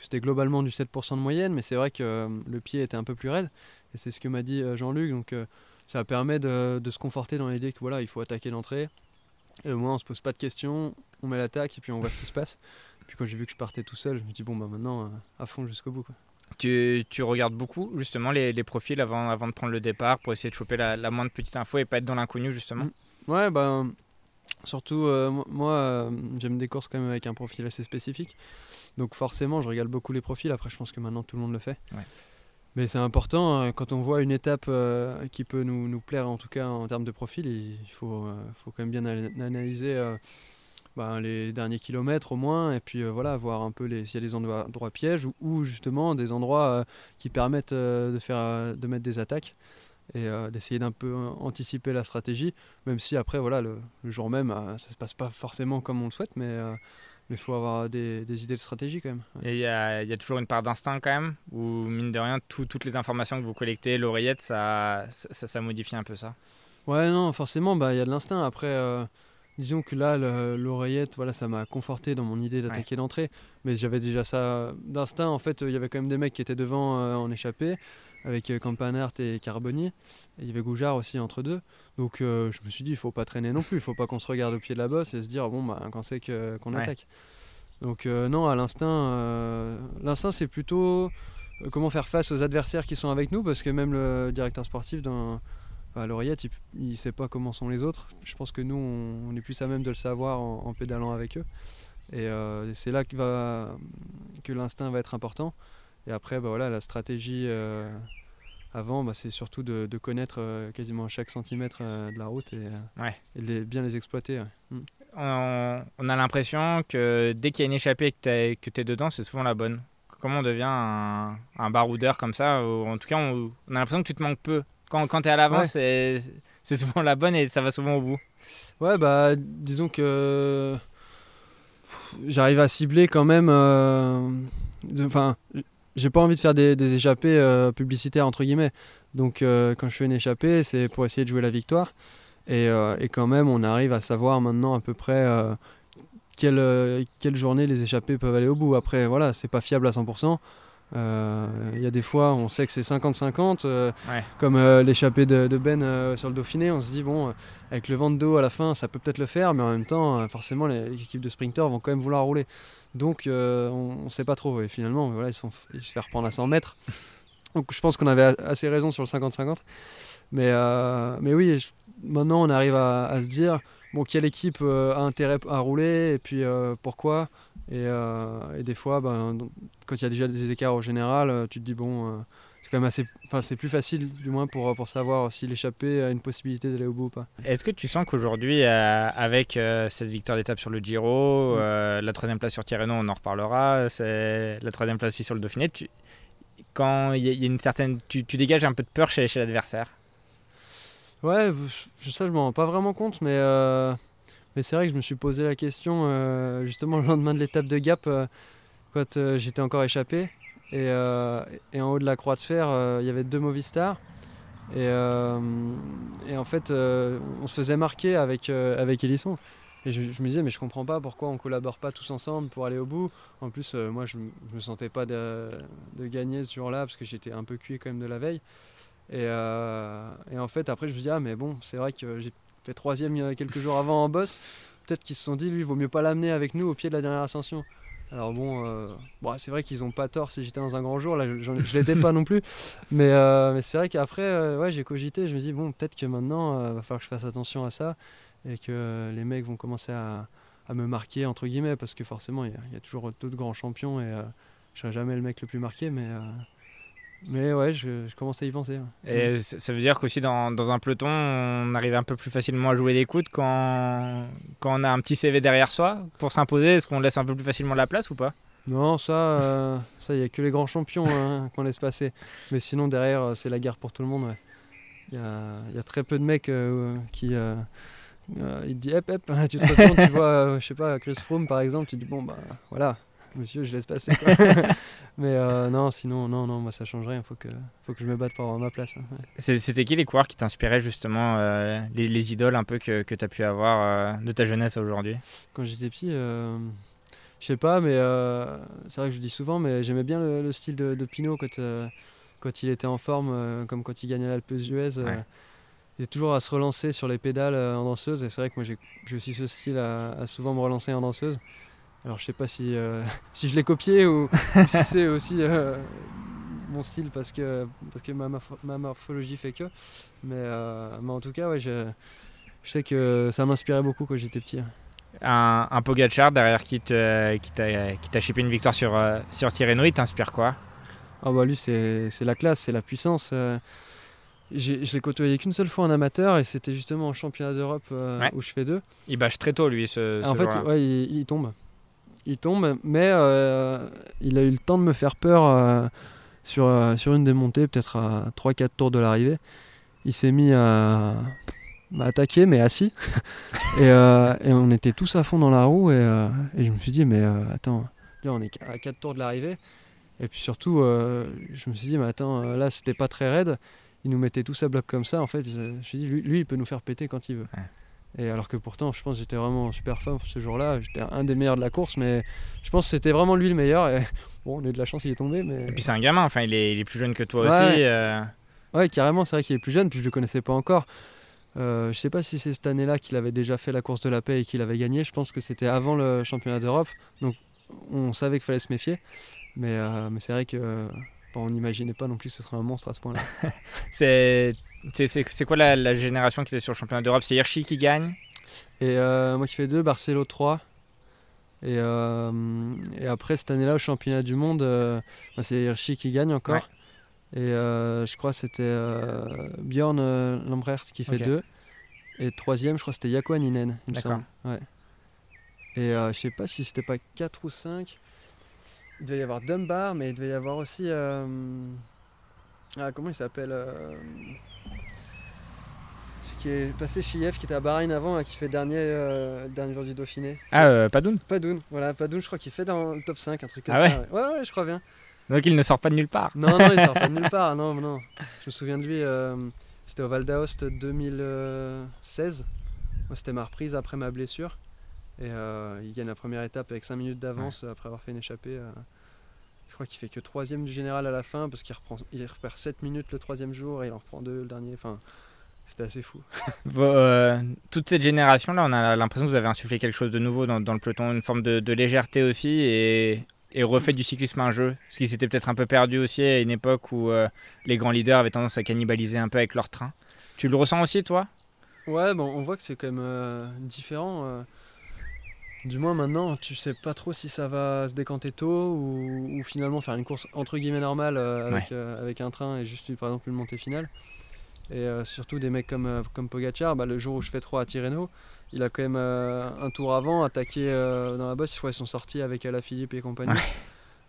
C'était globalement du 7% de moyenne, mais c'est vrai que euh, le pied était un peu plus raide. Et c'est ce que m'a dit euh, Jean-Luc. Donc euh, ça permet de, de se conforter dans l'idée que voilà, il faut attaquer d'entrée. Et au moins, on se pose pas de questions, on met l'attaque et puis on voit ce qui se passe. Puis quand j'ai vu que je partais tout seul, je me dis bon bah maintenant à fond jusqu'au bout. Quoi. Tu, tu regardes beaucoup justement les, les profils avant, avant de prendre le départ pour essayer de choper la, la moindre petite info et pas être dans l'inconnu justement? Ouais, ben surtout euh, mo- moi, euh, j'aime des courses quand même avec un profil assez spécifique. Donc forcément, je regarde beaucoup les profils. Après, je pense que maintenant tout le monde le fait. Ouais. Mais c'est important euh, quand on voit une étape euh, qui peut nous, nous plaire, en tout cas en termes de profil, il faut, faut quand même bien ana- analyser ben, les derniers kilomètres au moins, et puis voilà, voir un peu s'il y a des endroits, endroits pièges ou, ou justement des endroits qui permettent de, faire, de mettre des attaques et euh, d'essayer d'un peu euh, anticiper la stratégie, même si après, voilà, le, le jour même, euh, ça se passe pas forcément comme on le souhaite, mais euh, il faut avoir des, des idées de stratégie quand même. Ouais. Et il y y a toujours une part d'instinct quand même, ou mine de rien, tout- toutes les informations que vous collectez, l'oreillette, ça, ça, ça modifie un peu ça? Ouais, non, forcément, bah, il y a de l'instinct. Après, euh, disons que là, le- l'oreillette, voilà, ça m'a conforté dans mon idée d'attaquer d'entrée. Mais j'avais déjà ça d'instinct. En fait, il y avait quand même des mecs qui étaient devant euh, en échappée, avec euh, Campanart et Carboni. Et il y avait Goujard aussi entre deux. Donc euh, je me suis dit, il faut pas traîner non plus. Il faut pas qu'on se regarde au pied de la bosse et se dire, bon, bah, quand c'est qu'on Ouais. attaque. Donc euh, non, à l'instinct, euh, l'instinct, c'est plutôt comment faire face aux adversaires qui sont avec nous, parce que même le directeur sportif dans à l'oreillette, il, il sait pas comment sont les autres. Je pense que nous, on, on est plus à même de le savoir en, en pédalant avec eux. Et c'est là que, va, que l'instinct va être important. Et après, bah voilà, la stratégie euh, avant, bah, c'est surtout de, de connaître euh, quasiment chaque centimètre euh, de la route et, Ouais. et de les- bien les exploiter. ouais. Mm. On, on a l'impression que dès qu'il y a une échappée et que tu es, dedans, c'est souvent la bonne. Comment on devient un, un baroudeur comme ça ou En tout cas, on, on a l'impression que tu te manques peu. Quand, quand tu es à l'avant, Ouais. c'est souvent la bonne et ça va souvent au bout. Ouais, bah disons que j'arrive à cibler quand même. Enfin, j'ai pas envie de faire des, échappées euh, publicitaires entre guillemets. Donc euh, quand je fais une échappée, c'est pour essayer de jouer la victoire. Et, euh, quand même, on arrive à savoir maintenant à peu près quelle, quelle journée les échappées peuvent aller au bout. Après, voilà, c'est pas fiable à 100%. Euh, Il y a des fois, on sait que c'est 50-50. euh, Ouais. Comme euh, l'échappée de, de Ben sur le Dauphiné, on se dit, bon, avec le vent de dos à la fin, ça peut peut-être le faire, mais en même temps, forcément, les, les équipes de sprinters vont quand même vouloir rouler. Donc, on ne sait pas trop. Et finalement, voilà, ils, sont, ils se font reprendre à 100 mètres. Donc, je pense qu'on avait assez raison sur le 50-50. Mais, euh, mais oui, je- maintenant, on arrive à, à se dire, bon, quelle équipe euh, a intérêt à rouler, et puis euh, pourquoi? Et, euh, et des fois, ben, quand il y a déjà des écarts au général, euh, tu te dis, bon, euh, c'est quand même assez. Enfin, c'est plus facile, du moins, pour, pour savoir si l'échappée a une possibilité d'aller au bout ou pas. Est-ce que tu sens qu'aujourd'hui, euh, avec euh, cette victoire d'étape sur le Giro, Mm. euh, la troisième place sur Tirreno, on en reparlera, c'est la troisième place aussi sur le Dauphiné, tu- quand il y, a- il y a une certaine. Tu, tu dégages un peu de peur chez, chez l'adversaire? Ouais, je, ça, je m'en rends pas vraiment compte, mais, mais c'est vrai que je me suis posé la question euh, justement le lendemain de l'étape de Gap, euh, quand euh, j'étais encore échappé. Et, en haut de la croix de fer, il y avait deux Movistar. Et, et en fait, on se faisait marquer avec, avec Hélisson. Et je, me disais, mais je comprends pas pourquoi on collabore pas tous ensemble pour aller au bout. En plus, moi, je, je me sentais pas de, de gagner ce jour-là parce que j'étais un peu cuit quand même de la veille. Et, en fait, après, je me dis, ah, mais bon, c'est vrai que j'ai fait troisième a quelques jours avant en boss. Peut-être qu'ils se sont dit, lui, il vaut mieux pas l'amener avec nous au pied de la dernière ascension. Alors bon, euh, bon c'est vrai qu'ils ont pas tort si j'étais dans un grand jour, là je, je l'étais pas non plus. Mais, euh, mais c'est vrai qu'après, euh, ouais, j'ai cogité, je me dis, bon, peut-être que maintenant, il va falloir que je fasse attention à ça et que euh, les mecs vont commencer à, à me marquer, entre guillemets, parce que forcément, il y, y a toujours d'autres grands champions et euh, je serai jamais le mec le plus marqué, mais, euh, mais ouais, je, je commence à y penser. ouais. Et c- ça veut dire qu'aussi dans, dans un peloton, on arrive un peu plus facilement à jouer des coudes quand, quand on a un petit CV derrière soi pour s'imposer. Est-ce qu'on laisse un peu plus facilement la place ou pas? Non, ça, euh, ça, il n'y a que les grands champions hein, (laughs) qu'on laisse passer. Mais sinon, derrière, euh, c'est la guerre pour tout le monde. ouais. Il y, a, il y a très peu de mecs euh, qui. euh, il te dit, hep, hep, (laughs) tu te retournes, tu vois, je sais pas, Chris Froome par exemple, tu te dis, bon, bah voilà, monsieur, je laisse passer. quoi. (laughs) Mais euh, non, sinon, non, non, moi ça change rien, faut que, faut que je me batte pour avoir ma place. hein. C'était qui les coureurs qui t'inspiraient justement, euh, les, les idoles un peu que, que tu as pu avoir euh, de ta jeunesse à aujourd'hui? Quand j'étais petit, je sais pas, mais c'est vrai que je le dis souvent, mais j'aimais bien le, le style de, de Pinot quand, quand il était en forme, comme quand il gagnait l'Alpe d'Huez. Ouais. il est toujours à se relancer sur les pédales en danseuse, et c'est vrai que moi j'ai j'ai aussi ce style à, à souvent me relancer en danseuse. Alors je sais pas si, euh, (laughs) si je l'ai copié ou, ou (laughs) si c'est aussi euh, mon style parce que, parce que ma, ma morphologie fait que. Mais, euh, mais en tout cas, ouais, je, je sais que ça m'inspirait beaucoup quand j'étais petit. un, un Pogacar derrière qui t'a qui t'a chippé une victoire sur, sur Tirreno, il t'inspire quoi? Ah bah lui c'est la classe, c'est la puissance. je l'ai côtoyé qu'une seule fois en amateur et c'était justement en championnat d'Europe euh, Ouais. où je fais deux. Il bâche très tôt lui ce, ce en fait, jour-là. ouais, il, il tombe. Il tombe, mais euh, il a eu le temps de me faire peur euh, sur, euh, sur une des montées, peut-être à 3-4 tours de l'arrivée. Il s'est mis à, à attaquer, mais assis. (laughs) et, euh, et on était tous à fond dans la roue et, je me suis dit, mais attends, là on est à 4 tours de l'arrivée. Et puis surtout, je me suis dit, mais attends, là c'était pas très raide. Il nous mettait tous à bloc comme ça. En fait, je me suis dit, lui, lui, il peut nous faire péter quand il veut. Et alors que pourtant, je pense que j'étais vraiment en super forme ce jour-là. J'étais un des meilleurs de la course, mais je pense que c'était vraiment lui le meilleur. Et (laughs) bon, on a eu de la chance, il est tombé. Mais... Et puis c'est un gamin, enfin il est, il est plus jeune que toi Ouais. aussi. euh, Ouais, carrément, c'est vrai qu'il est plus jeune, puis je le connaissais pas encore. Euh, je sais pas si c'est cette année-là qu'il avait déjà fait la course de la paix et qu'il avait gagné. Je pense que c'était avant le championnat d'Europe. Donc on savait qu'il fallait se méfier. Mais, euh, mais c'est vrai que euh, bon, on n'imaginait pas non plus que ce serait un monstre à ce point-là. (laughs) c'est c'est- quoi la, la génération qui était sur le championnat d'Europe? C'est Hirschi qui gagne? Et euh, moi qui fais deux, Barcelo 3. Et, euh, et après cette année-là, au championnat du monde, euh, bah, c'est Hirschi qui gagne encore. Ouais. Et euh, je crois que c'était Bjorn Lambrecht qui fait Ok. deux. Et troisième, je crois que c'était Jaco Aninen, il me semble. Ouais. Et je sais pas si c'était pas 4 ou 5. Il devait y avoir Dunbar, mais il devait y avoir aussi. Ah, comment il s'appelle euh, Celui qui est passé chez IF, qui était à Bahreïn avant, qui fait dernier, euh, dernier jour du Dauphiné. Ah, euh, Padoun Padoun, voilà, Padoun, je crois qu'il fait dans le top 5, un truc comme Ah ça. Ouais, ouais, je crois bien. Donc il ne sort pas de nulle part. Non, non, il sort pas de (laughs) nulle part, non, non. Je me souviens de lui, euh, c'était au Val d'Aoste 2016. Moi, c'était ma reprise après ma blessure. Et euh, il gagne la première étape avec 5 minutes d'avance après avoir fait une échappée. Crois qu'il fait que troisième du général à la fin parce qu'il reprend, il repère 7 minutes le troisième jour et il en reprend deux le dernier. Enfin, c'était assez fou. (laughs) Euh, toute cette génération-là, on a l'impression que vous avez insufflé quelque chose de nouveau dans, dans le peloton, une forme de, de légèreté aussi, et, et refait du cyclisme un jeu. Ce qui s'était peut-être un peu perdu aussi à une époque où euh, les grands leaders avaient tendance à cannibaliser un peu avec leur train. Tu le ressens aussi, toi? Ouais, bon, on voit que c'est quand même euh, différent. Du moins maintenant, tu sais pas trop si ça va se décanter tôt ou, ou finalement faire une course entre guillemets normale euh, avec, euh, avec un train et juste par exemple une montée finale. Et euh, surtout des mecs comme, comme Pogacar, bah, le jour où je fais 3 à Tirreno, il a quand même un tour avant attaqué dans la bosse. Qu'ils sont sortis avec Alaphilippe et compagnie.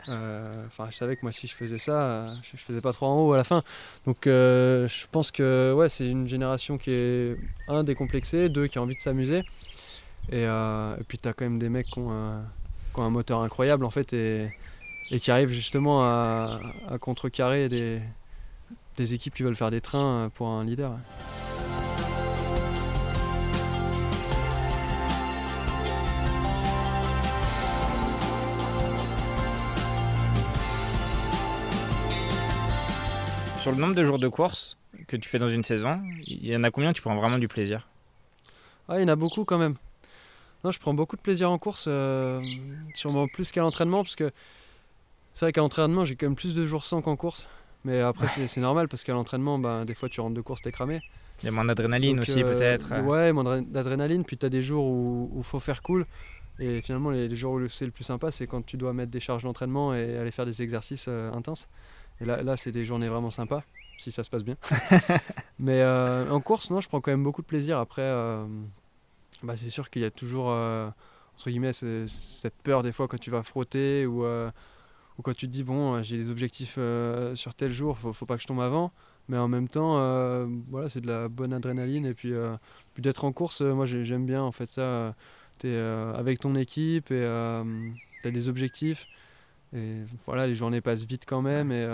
Enfin, je savais que moi, si je faisais ça, je, je faisais pas trop en haut à la fin. Donc, euh, je pense que ouais, c'est une génération qui est un décomplexée, deux qui a envie de s'amuser. Et, euh, et puis, tu as quand même des mecs qui ont, un- qui ont un moteur incroyable en fait et, et qui arrivent justement à, à contrecarrer des, des équipes qui veulent faire des trains pour un leader. Sur le nombre de jours de course que tu fais dans une saison, il y en a combien tu prends vraiment du plaisir? Ah, il y en a beaucoup quand même. Non, je prends beaucoup de plaisir en course, euh, sûrement plus qu'à l'entraînement, parce que c'est vrai qu'à l'entraînement, j'ai quand même plus de jours sans qu'en course. Mais après, c'est- c'est normal, parce qu'à l'entraînement, ben, des fois, tu rentres de course, t'es cramé. Il y a moins d'adrénaline aussi euh, peut-être. Ouais, moins d'adré- d'adrénaline, puis tu as des jours où il faut faire cool. Et finalement, les, les jours où c'est le plus sympa, c'est quand tu dois mettre des charges d'entraînement et aller faire des exercices euh, intenses. Et là, là c'est des journées vraiment sympas, si ça se passe bien. (laughs) Mais euh, en course, non, je prends quand même beaucoup de plaisir. Après, euh, bah, c'est sûr qu'il y a toujours, euh, entre guillemets, ce- cette peur des fois quand tu vas frotter ou, euh, ou quand tu te dis, bon, euh, j'ai des objectifs sur tel jour, faut, faut pas que je tombe avant. Mais en même temps, voilà, c'est de la bonne adrénaline. Et puis, d'être en course, moi j'ai- j'aime bien en fait ça. Tu es avec ton équipe et tu as des objectifs. Et voilà, les journées passent vite quand même. Et,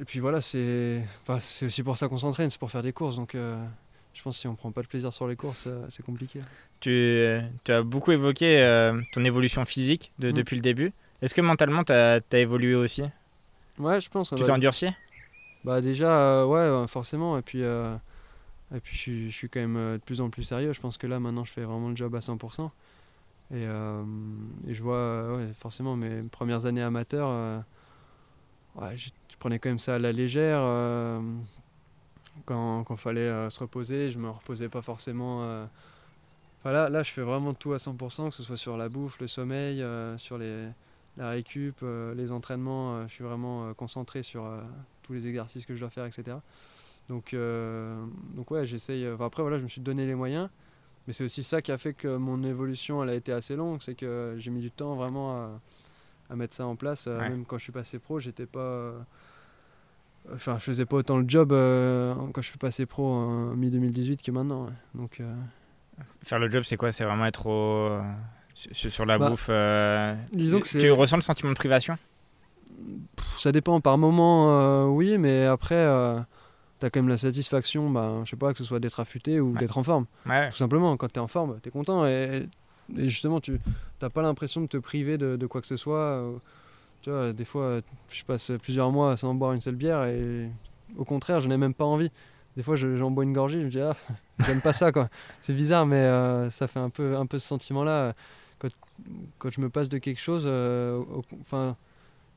et puis voilà, c'est enfin, aussi pour ça qu'on s'entraîne, c'est pour faire des courses. Donc je pense que si on prend pas de plaisir sur les courses, euh, c'est compliqué. Tu, tu as beaucoup évoqué euh, ton évolution physique de- Mm. depuis le début. Est-ce que mentalement tu as, évolué aussi? Ouais, je pense. Tu bah, t'es endurci? Bah déjà, euh, ouais, forcément. Et puis, euh, et puis je, suis, je suis quand même de plus en plus sérieux. Je pense que là, maintenant, je fais vraiment le job à 100%. Et, et je vois, ouais, forcément, mes premières années amateurs, ouais, je, je prenais quand même ça à la légère. Quand il fallait euh, se reposer, je me reposais pas forcément. euh. Enfin, là, là, je fais vraiment tout à 100%, que ce soit sur la bouffe, le sommeil, euh, sur les, la récup, les entraînements. je suis vraiment concentré sur tous les exercices que je dois faire, etc. Donc, donc ouais, j'essaye. enfin, après, voilà, je me suis donné les moyens. Mais c'est aussi ça qui a fait que mon évolution, elle a été assez longue. C'est que j'ai mis du temps vraiment à, à mettre ça en place. Ouais. Même quand je suis passé pro, j'étais pas. Enfin, je faisais pas autant le job euh, quand je suis passé pro en mi-2018 que maintenant. ouais. Donc, euh, Faire le job, c'est quoi? C'est vraiment être au- sur, la Bah, bouffe euh, disons que tu, tu ressens le sentiment de privation? Ça dépend. Par moment, oui, mais après, euh, t'as quand même la satisfaction, bah, je sais pas, que ce soit d'être affûté ou Ouais. d'être en forme. Ouais. Tout simplement, quand tu es en forme, tu es content. Et, et justement, tu n'as pas l'impression de te priver de, de quoi que ce soit. Tu vois, des fois, je passe plusieurs mois sans boire une seule bière et au contraire, je n'ai même pas envie. Des fois, je- j'en bois une gorgée, je me dis, ah, (laughs) j'aime pas ça, quoi. C'est bizarre, mais euh, ça fait un peu, un peu ce sentiment-là. Quand, quand je me passe de quelque chose, euh, au- enfin,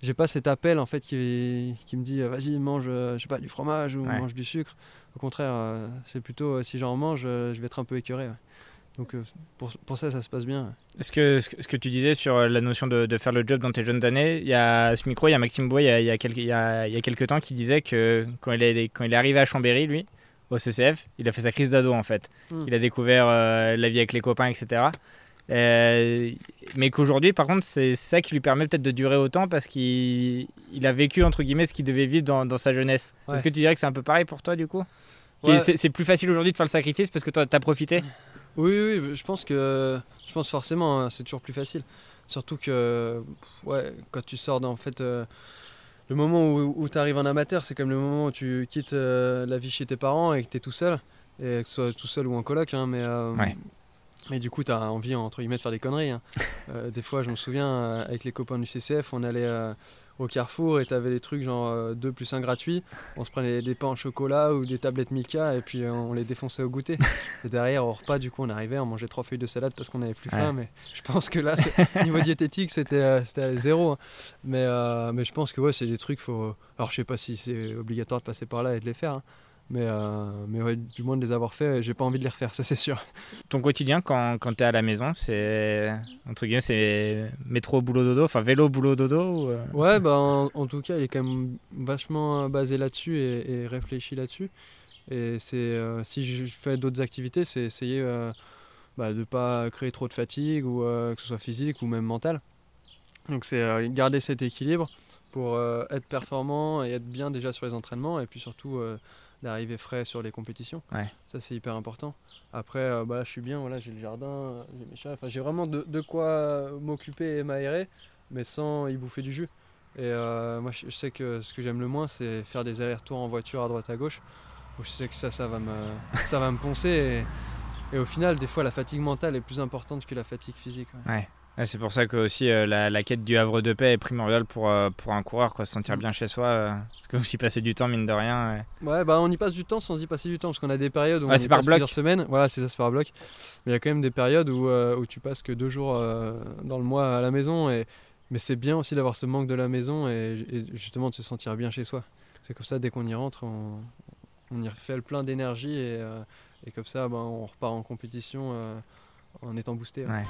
j'ai pas cet appel, en fait, qui, qui me dit, euh, vas-y, mange, euh, je sais pas, du fromage ou Ouais. mange du sucre. Au contraire, euh, c'est plutôt, si j'en mange, je vais être un peu écœuré. ouais. Donc, euh, pour, pour ça, ça se passe bien. Est-ce que ce que ce que tu disais sur euh, la notion de, de faire le job dans tes jeunes années, il y a à ce micro, il y a Maxime Bois, il y a, il y a quelques, il y a- il y a quelques temps, qui disait que quand il, est, quand il est arrivé à Chambéry, lui, au CCF, il a fait sa crise d'ado en fait. Mm. Il a découvert euh, la vie avec les copains, etc. Euh, mais qu'aujourd'hui, par contre, c'est ça qui lui permet peut-être de durer autant parce qu'il il a vécu, entre guillemets, ce qu'il devait vivre dans, dans sa jeunesse. Ouais. Est-ce que tu dirais que c'est un peu pareil pour toi, du coup? Ouais. C'est c'est plus facile aujourd'hui de faire le sacrifice parce que tu as profité? Oui, oui, je pense que je pense forcément hein, c'est toujours plus facile. Surtout que ouais, quand tu sors en fait euh, le moment où, tu arrives en amateur, c'est comme le moment où tu quittes euh, la vie chez tes parents et que tu es tout seul, et que ce soit tout seul ou en coloc, hein, mais euh, Ouais. mais du coup tu as envie entre guillemets de faire des conneries. hein. (laughs) Euh, des fois, je me souviens euh, avec les copains du CCF, on allait euh, au Carrefour et tu avais des trucs genre 2 plus 1 gratuit. On se prenait des pains au chocolat ou des tablettes Milka et puis euh, on les défonçait au goûter. (laughs) Et derrière, au repas, du coup, on arrivait, on mangeait trois feuilles de salade parce qu'on avait plus faim. Ouais. Mais je pense que là, niveau diététique, c'était euh, c'était zéro. hein. Mais, euh, mais je pense que ouais, c'est des trucs, faut. Alors, je sais pas si c'est obligatoire de passer par là et de les faire. hein. Mais, euh, mais ouais, du moins de les avoir faits, j'ai pas envie de les refaire, ça c'est sûr. Ton quotidien quand, quand tu es à la maison, c'est entre guillemets c'est métro boulot dodo, enfin vélo boulot dodo ou, euh? Ouais, bah en, en tout cas, il est quand même vachement basé là-dessus et, et réfléchi là-dessus. Et c'est euh, si je fais d'autres activités, c'est essayer euh, bah, de ne pas créer trop de fatigue, ou euh, que ce soit physique ou même mentale. Donc c'est euh, garder cet équilibre pour euh, être performant et être bien déjà sur les entraînements, et puis surtout euh, d'arriver frais sur les compétitions. Ouais. Ça c'est hyper important. Après, euh, bah, là, je suis bien, voilà, j'ai le jardin, j'ai mes chats, enfin j'ai vraiment de, de quoi m'occuper et m'aérer, mais sans y bouffer du jus. Et euh, moi je sais que ce que j'aime le moins c'est faire des allers-retours en voiture à droite à gauche. Donc, je sais que ça, ça va me, (laughs) ça va me poncer. Et, et au final, des fois, la fatigue mentale est plus importante que la fatigue physique. ouais. Ouais, c'est pour ça que aussi euh, la, la quête du havre de paix est primordiale pour, euh, pour un coureur, quoi, se sentir Mm. bien chez soi, euh, parce que vous y passez du temps mine de rien. ouais. Ouais, bah on y passe du temps sans y passer du temps parce qu'on a des périodes où Ouais, on y par passe bloc. plusieurs semaines. Voilà, c'est ça, c'est par bloc. Mais il y a quand même des périodes où, où tu passes que deux jours dans le mois à la maison. Et... Mais c'est bien aussi d'avoir ce manque de la maison et, et justement de se sentir bien chez soi. C'est comme ça, dès qu'on y rentre, on, on y refait le plein d'énergie et, et comme ça, ben, on repart en compétition en étant boosté. ouais.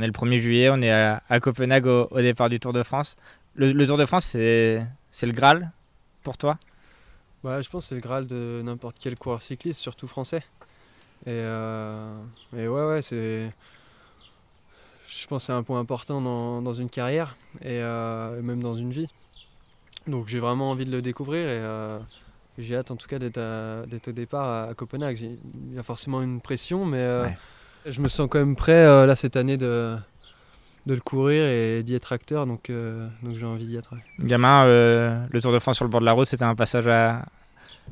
On est le 1er juillet, on est à, à Copenhague au, au départ du Tour de France. Le, le Tour de France, c'est le Graal pour toi? Bah, je pense que c'est le Graal de n'importe quel coureur cycliste, surtout français. Et, euh, et ouais, ouais, c'est. Je pense que c'est un point important dans, dans une carrière et euh, et même dans une vie. Donc j'ai vraiment envie de le découvrir et euh, j'ai hâte en tout cas d'être au départ à, à Copenhague. Il y a forcément une pression, mais Ouais. Je me sens quand même prêt euh, là cette année de, de le courir et d'y être acteur, donc, euh, donc j'ai envie d'y être. ouais. Gamin, euh, le Tour de France sur le bord de la route, c'était un passage à-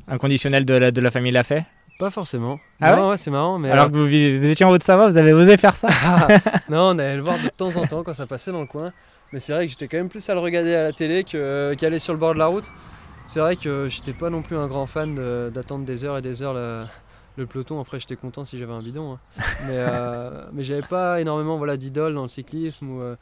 inconditionnel de la, de la famille Lafay? Pas forcément. Ah non, ouais, c'est marrant, mais. Alors euh, que vous, vous étiez en Haute-Savoie, vous avez osé faire ça? (laughs) Non, on allait le voir de temps en temps quand ça passait dans le coin. Mais c'est vrai que j'étais quand même plus à le regarder à la télé que- qu'aller sur le bord de la route. C'est vrai que j'étais pas non plus un grand fan de- d'attendre des heures et des heures le, le peloton. Après, j'étais content si j'avais un bidon. hein. (laughs) Mais, euh, mais j'avais pas énormément voilà, d'idoles dans le cyclisme. Ou, euh,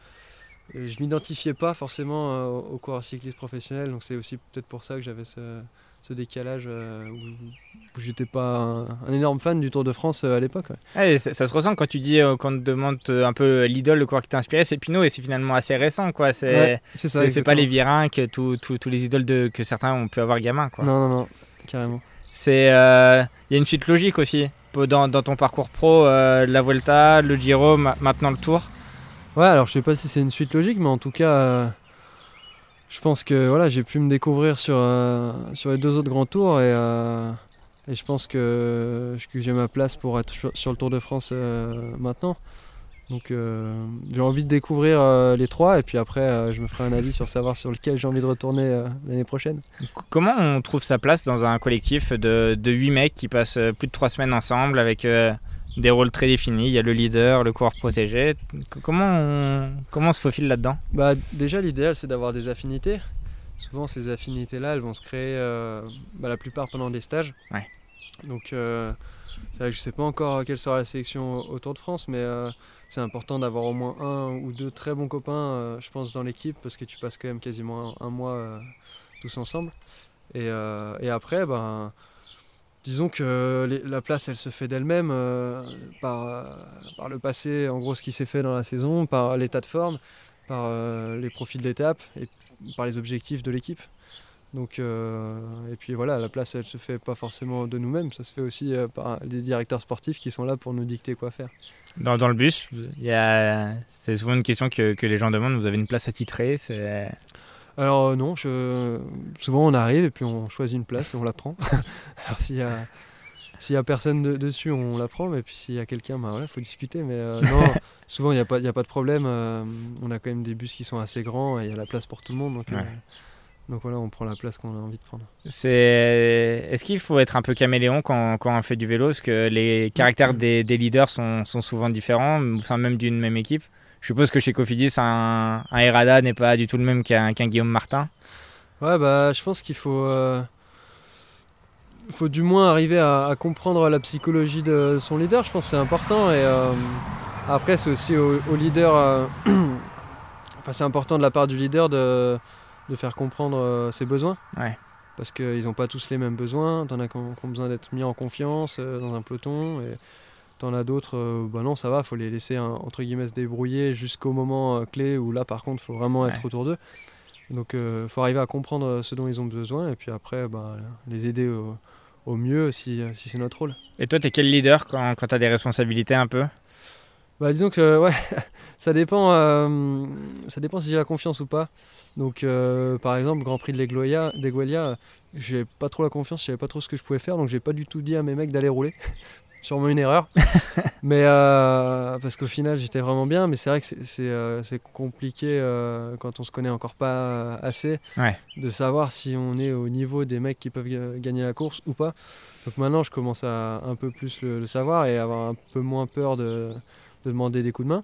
je m'identifiais pas forcément euh, aux coureurs cyclistes professionnels. Donc c'est aussi peut-être pour ça que j'avais ce, ce décalage euh, où, où j'étais pas un, un énorme fan du Tour de France euh, à l'époque. ouais. Ouais, ça, ça se ressent quand tu dis, euh, quand on te demande un peu l'idole, le coureur qui t'a inspiré, c'est Pinot et c'est finalement assez récent. quoi. C'est Ouais, pas les exactement. Virin, que tous les idoles de, que certains ont pu avoir gamin. Quoi. Non, non, non, carrément. C'est, euh, il y a une suite logique aussi dans, ton parcours pro, euh, la Vuelta, le Giro, ma- maintenant le Tour. Ouais, alors je sais pas si c'est une suite logique, mais en tout cas, euh, je pense que voilà, j'ai pu me découvrir sur, euh, sur les deux autres grands tours et, euh, je pense que, j'ai ma place pour être sur, le Tour de France euh, maintenant. Donc euh, j'ai envie de découvrir euh, les trois et puis après euh, je me ferai un avis sur savoir sur lequel j'ai envie de retourner euh, l'année prochaine. Comment on trouve sa place dans un collectif de, de 8 mecs qui passent plus de 3 semaines ensemble avec euh, des rôles très définis? Il y a le leader, le coureur protégé. Comment on, comment on se faufile là-dedans? Bah, déjà, l'idéal, c'est d'avoir des affinités. Souvent, ces affinités-là, elles vont se créer euh, bah, la plupart pendant des stages. Ouais. Donc, euh, c'est vrai que je ne sais pas encore quelle sera la sélection au au Tour de France, mais euh, c'est important d'avoir au moins un ou deux très bons copains, euh, je pense, dans l'équipe, parce que tu passes quand même quasiment un, mois euh, tous ensemble. Et, euh, et après, ben, disons que la place, elle se fait d'elle-même par, par le passé, en gros, ce qui s'est fait dans la saison, par l'état de forme par les profils d'étape et par les objectifs de l'équipe. Donc, euh, et puis voilà, la place, elle se fait pas forcément de nous-mêmes, ça se fait aussi euh, par des directeurs sportifs qui sont là pour nous dicter quoi faire. dans, dans le bus, il c'est souvent une question que, que les gens demandent. Vous avez une place attitrée. Alors euh, non, je... souvent on arrive et puis on choisit une place et on la prend. (laughs) Alors s'il y a, s'il y a personne de- dessus, on la prend, mais puis s'il y a quelqu'un, bah voilà, faut discuter. Mais euh, non, (laughs) souvent il n'y a, pas- il y a pas de problème. euh, on a quand même des bus qui sont assez grands et il y a la place pour tout le monde. Donc, euh. Donc voilà, on prend la place qu'on a envie de prendre. C'est... Est-ce qu'il faut être un peu caméléon quand, quand on fait du vélo? Parce que les caractères des, des leaders sont, sont souvent différents, au sein même d'une même équipe. Je suppose que chez Cofidis, un, un n'est pas du tout le même qu'un, Guillaume Martin. Ouais, bah, je pense qu'il faut. euh, faut du moins arriver à, à comprendre la psychologie de son leader, je pense que c'est important. Et euh, après, c'est aussi au, au leader, euh, (clears throat) enfin, c'est important de la part du leader de, de faire comprendre euh, ses besoins. Ouais. Parce qu'ils n'ont pas tous les mêmes besoins. T'en as qui ont, besoin d'être mis en confiance euh, dans un peloton. Et t'en as d'autres, euh, bah non, ça va, faut les laisser hein, entre guillemets se débrouiller jusqu'au moment clé où là, par contre, faut vraiment être Ouais. autour d'eux. Donc, il faut arriver à comprendre ce dont ils ont besoin et puis après, bah, les aider au, au mieux si, si c'est notre rôle. Et toi, t'es quel leader quand, quand t'as des responsabilités un peu? Bah, disons que ouais, (laughs) ça dépend, euh, ça dépend si j'ai la confiance ou pas. Donc, euh, par exemple, Grand Prix de d'Eguelia, j'ai pas trop la confiance, je savais pas trop ce que je pouvais faire, donc j'ai pas du tout dit à mes mecs d'aller rouler. (laughs) Sûrement une erreur. (laughs) mais euh, parce qu'au final, j'étais vraiment bien, mais c'est vrai que c'est- euh, compliqué quand on se connaît encore pas assez Ouais. de savoir si on est au niveau des mecs qui peuvent ga- gagner la course ou pas. Donc maintenant, je commence à un peu plus le, le savoir et avoir un peu moins peur de, de demander des coups de main.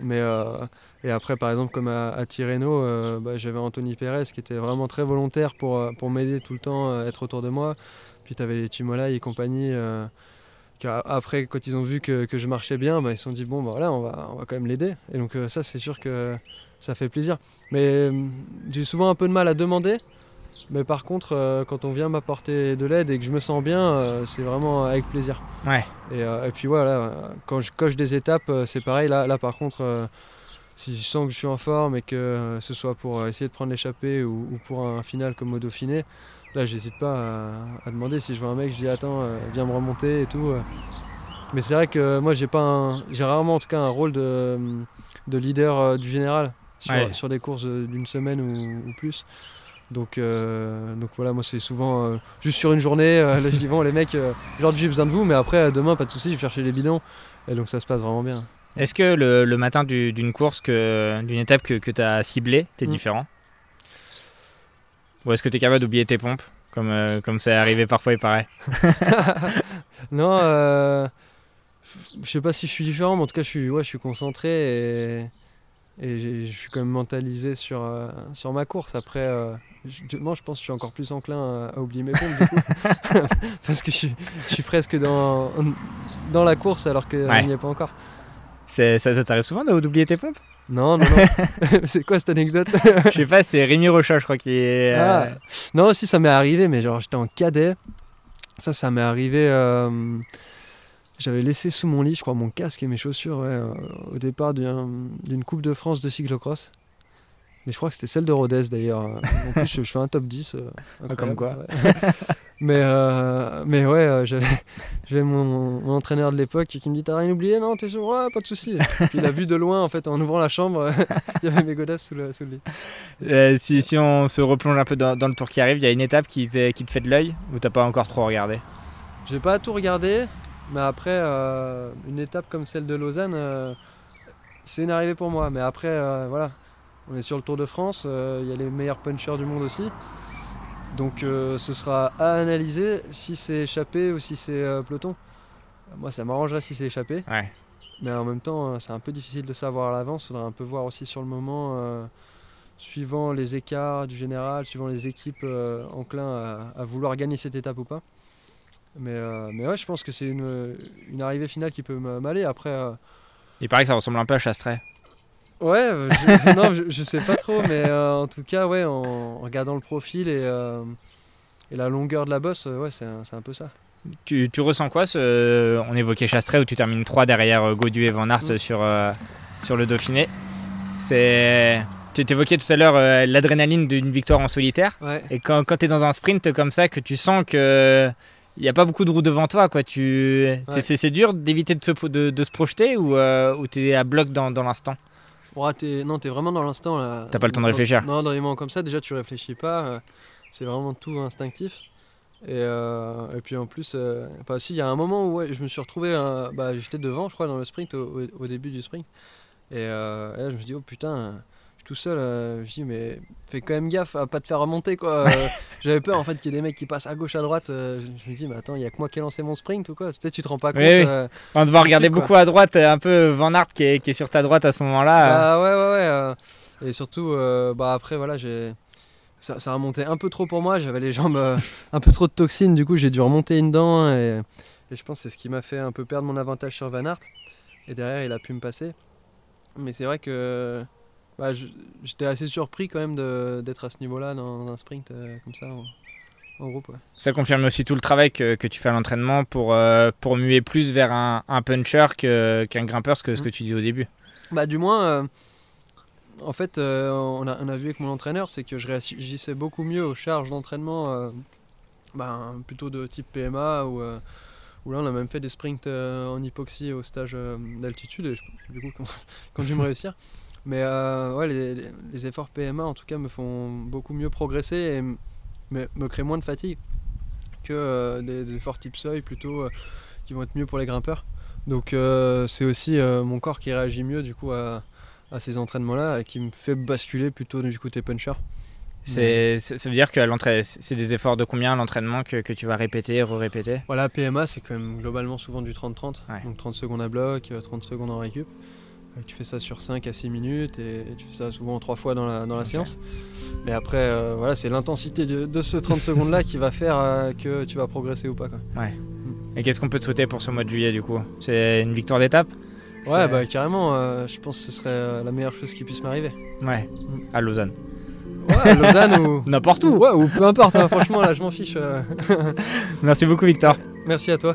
Mais euh, et après, par exemple, comme à, à Tirreno, euh, bah, j'avais Anthony Pérez qui était vraiment très volontaire pour, euh, pour m'aider tout le temps, euh, être autour de moi. Puis tu avais les Chimolai et compagnie. après, quand ils ont vu que, que je marchais bien, bah, ils se sont dit bon, bah, voilà, on va, on va quand même l'aider. Et donc, ça, c'est sûr que ça fait plaisir. Mais j'ai souvent un peu de mal à demander. Mais par contre, euh, quand on vient m'apporter de l'aide et que je me sens bien, euh, c'est vraiment avec plaisir. Ouais. Et, euh, et puis voilà, quand je coche des étapes, c'est pareil. Là, là par contre, si je sens que je suis en forme et que ce soit pour essayer de prendre l'échappée ou, ou pour un final comme au Dauphiné, là, j'hésite pas à, à demander. Si je vois un mec, je dis attends, viens me remonter et tout. Mais c'est vrai que moi, j'ai pas, un- j'ai rarement en tout cas un rôle de, de leader du général sur, Ouais. sur des courses d'une semaine ou, ou plus. Donc, euh, donc voilà, moi c'est souvent euh, juste sur une journée. euh, là je dis bon les mecs, aujourd'hui j'ai besoin de vous, mais après demain pas de soucis, je vais chercher les bidons. Et donc ça se passe vraiment bien. Est-ce que le, le matin du- d'une course, que, d'une étape que, que tu as ciblée, t'es Mm. différent? Ou est-ce que tu es capable d'oublier tes pompes comme, comme c'est arrivé parfois, il paraît? (laughs) (laughs) Non, je sais pas si je suis différent, mais en tout cas je suis, ouais, je suis concentré et, et je suis quand même mentalisé sur, euh, sur ma course. Après, euh, je, moi je pense que je suis encore plus enclin à, à oublier mes pompes du coup, (laughs) (laughs) parce que je suis, je suis presque dans, dans la course alors qu'on Ouais. n'y est pas encore. C'est- Ça, ça t'arrive souvent d'ou- d'oublier tes pompes? Non, non, non. (laughs) c'est quoi cette anecdote? Je sais pas, c'est Rémi Rocha, je crois, qui est. euh, Ah. Non, si ça m'est arrivé, mais genre j'étais en cadet. Ça, ça m'est arrivé. euh, J'avais laissé sous mon lit, je crois, mon casque et mes chaussures ouais, euh, au départ d'un- d'une Coupe de France de cyclocross. Mais je crois que c'était celle de Rodez d'ailleurs. En plus, je, je fais un top 10. euh, Ah, comme ouais. mais, euh, mais ouais, euh, j'avais mon, mon entraîneur de l'époque qui me dit T'as rien oublié Non, t'es sûr Ouais, pas de souci. Il a vu de loin, en fait, en ouvrant la chambre, (laughs) il y avait mes godasses sous le, sous le lit. si, si on se replonge un peu dans, dans le tour qui arrive, il y a une étape qui, te- qui te fait de l'œil ou t'as pas encore trop regardé? J'ai pas tout regardé, mais après, euh, une étape comme celle de Lausanne, euh, c'est une arrivée pour moi. Mais après, euh, voilà, on est sur le Tour de France, il y a les meilleurs punchers du monde aussi. Donc ce sera à analyser si c'est échappé ou si c'est peloton. Moi, ça m'arrangerait si c'est échappé, Ouais. mais en même temps, c'est un peu difficile de savoir à l'avance. Il faudra un peu voir aussi sur le moment, suivant les écarts du général, suivant les équipes enclins à, à vouloir gagner cette étape ou pas. Mais, euh, mais ouais, je pense que c'est une, une arrivée finale qui peut m'aller. Après, euh, Il paraît que ça ressemble un peu à Chastret. ouais, euh, je, non, je, je sais pas trop, mais euh, en tout cas, ouais, en regardant le profil et, euh, et la longueur de la bosse, euh, ouais, c'est un, un peu ça. Tu, tu ressens quoi ce... On évoquait Chastret où tu termines 3 derrière euh, Gaudu et Van Aert Mm. sur, euh, sur le Dauphiné. C'est. Tu évoquais tout à l'heure euh, l'adrénaline d'une victoire en solitaire. Ouais. Et quand, quand tu es dans un sprint comme ça, que tu sens que il n'y a pas beaucoup de roues devant toi, quoi. Tu... c'est- Ouais. C'est, c'est dur d'éviter de se, de, de se projeter ou, euh, ou tu es à bloc dans, dans l'instant? Ouais, t'es- non, t'es vraiment dans l'instant. là. T'as pas le temps de réfléchir. Non, dans les moments comme ça, déjà, tu réfléchis pas. euh, c'est vraiment tout instinctif. Et, euh, et puis en plus, euh, bah, si, il y a un moment où ouais, je me suis retrouvé, euh, bah, j'étais devant, je crois, dans le sprint, au, au- début du sprint. Et, et là, je me suis dit, oh putain, tout seul. euh, je dis, mais fais quand même gaffe à pas te faire remonter, quoi. (laughs) Euh, J'avais peur, en fait, qu'il y ait des mecs qui passent à gauche, à droite. euh, je, me dis, mais attends, il y a que moi qui ai lancé mon sprint ou quoi? Peut-être tu te rends pas compte. Oui, oui. On regarder quoi. beaucoup à droite, un peu Van Aert qui est, qui est sur ta droite à ce moment-là. Bah ouais, ouais, ouais. et surtout, bah après, voilà, j'ai ça, ça remontait un peu trop pour moi. J'avais les jambes un peu trop de toxines. Du coup, j'ai dû remonter une dent. Et, et je pense que c'est ce qui m'a fait un peu perdre mon avantage sur Van Aert. Et derrière, il a pu me passer. Mais c'est vrai que bah, j'étais assez surpris quand même d'être à ce niveau-là dans un sprint euh, comme ça en, en groupe. ouais. Ça confirme aussi tout le travail que, que tu fais à l'entraînement pour, euh, pour muer plus vers un, un puncher qu'un grimpeur, ce que, ce que tu dis au début. Bah, du moins, euh, en fait, on, a, on a vu avec mon entraîneur, c'est que je réagissais beaucoup mieux aux charges d'entraînement, ben, plutôt de type PMA, ou où là on a même fait des sprints euh, en hypoxie au stage euh, d'altitude, et je, du coup, ont (laughs) dû me réussir. Mais euh, ouais, les, efforts PMA en tout cas me font beaucoup mieux progresser et me, me créent moins de fatigue que euh, des, des efforts type seuil plutôt euh, qui vont être mieux pour les grimpeurs. Donc c'est aussi mon corps qui réagit mieux du coup à, à ces entraînements-là et qui me fait basculer plutôt du côté puncher. C'est, ça veut dire que c'est des efforts de combien l'entraînement que, que tu vas répéter, re-répéter? Voilà, PMA c'est quand même globalement souvent du 30-30, Ouais. donc 30 secondes à bloc, euh, 30 secondes en récup. Euh, Tu fais ça sur 5 à 6 minutes et tu fais ça souvent trois fois dans la, dans la séance. Mais après, euh, voilà, c'est l'intensité de, de ce 30 secondes-là qui va faire euh, que tu vas progresser ou pas. Quoi. Et qu'est-ce qu'on peut te souhaiter pour ce mois de juillet du coup? C'est une victoire d'étape? Ouais, bah carrément, euh, je pense que ce serait la meilleure chose qui puisse m'arriver. Ouais, à Lausanne. Ouais, à Lausanne ou... (laughs) N'importe où Ouais, ou peu importe, hein, franchement, là je m'en fiche. (laughs) Merci beaucoup Victor. Merci à toi.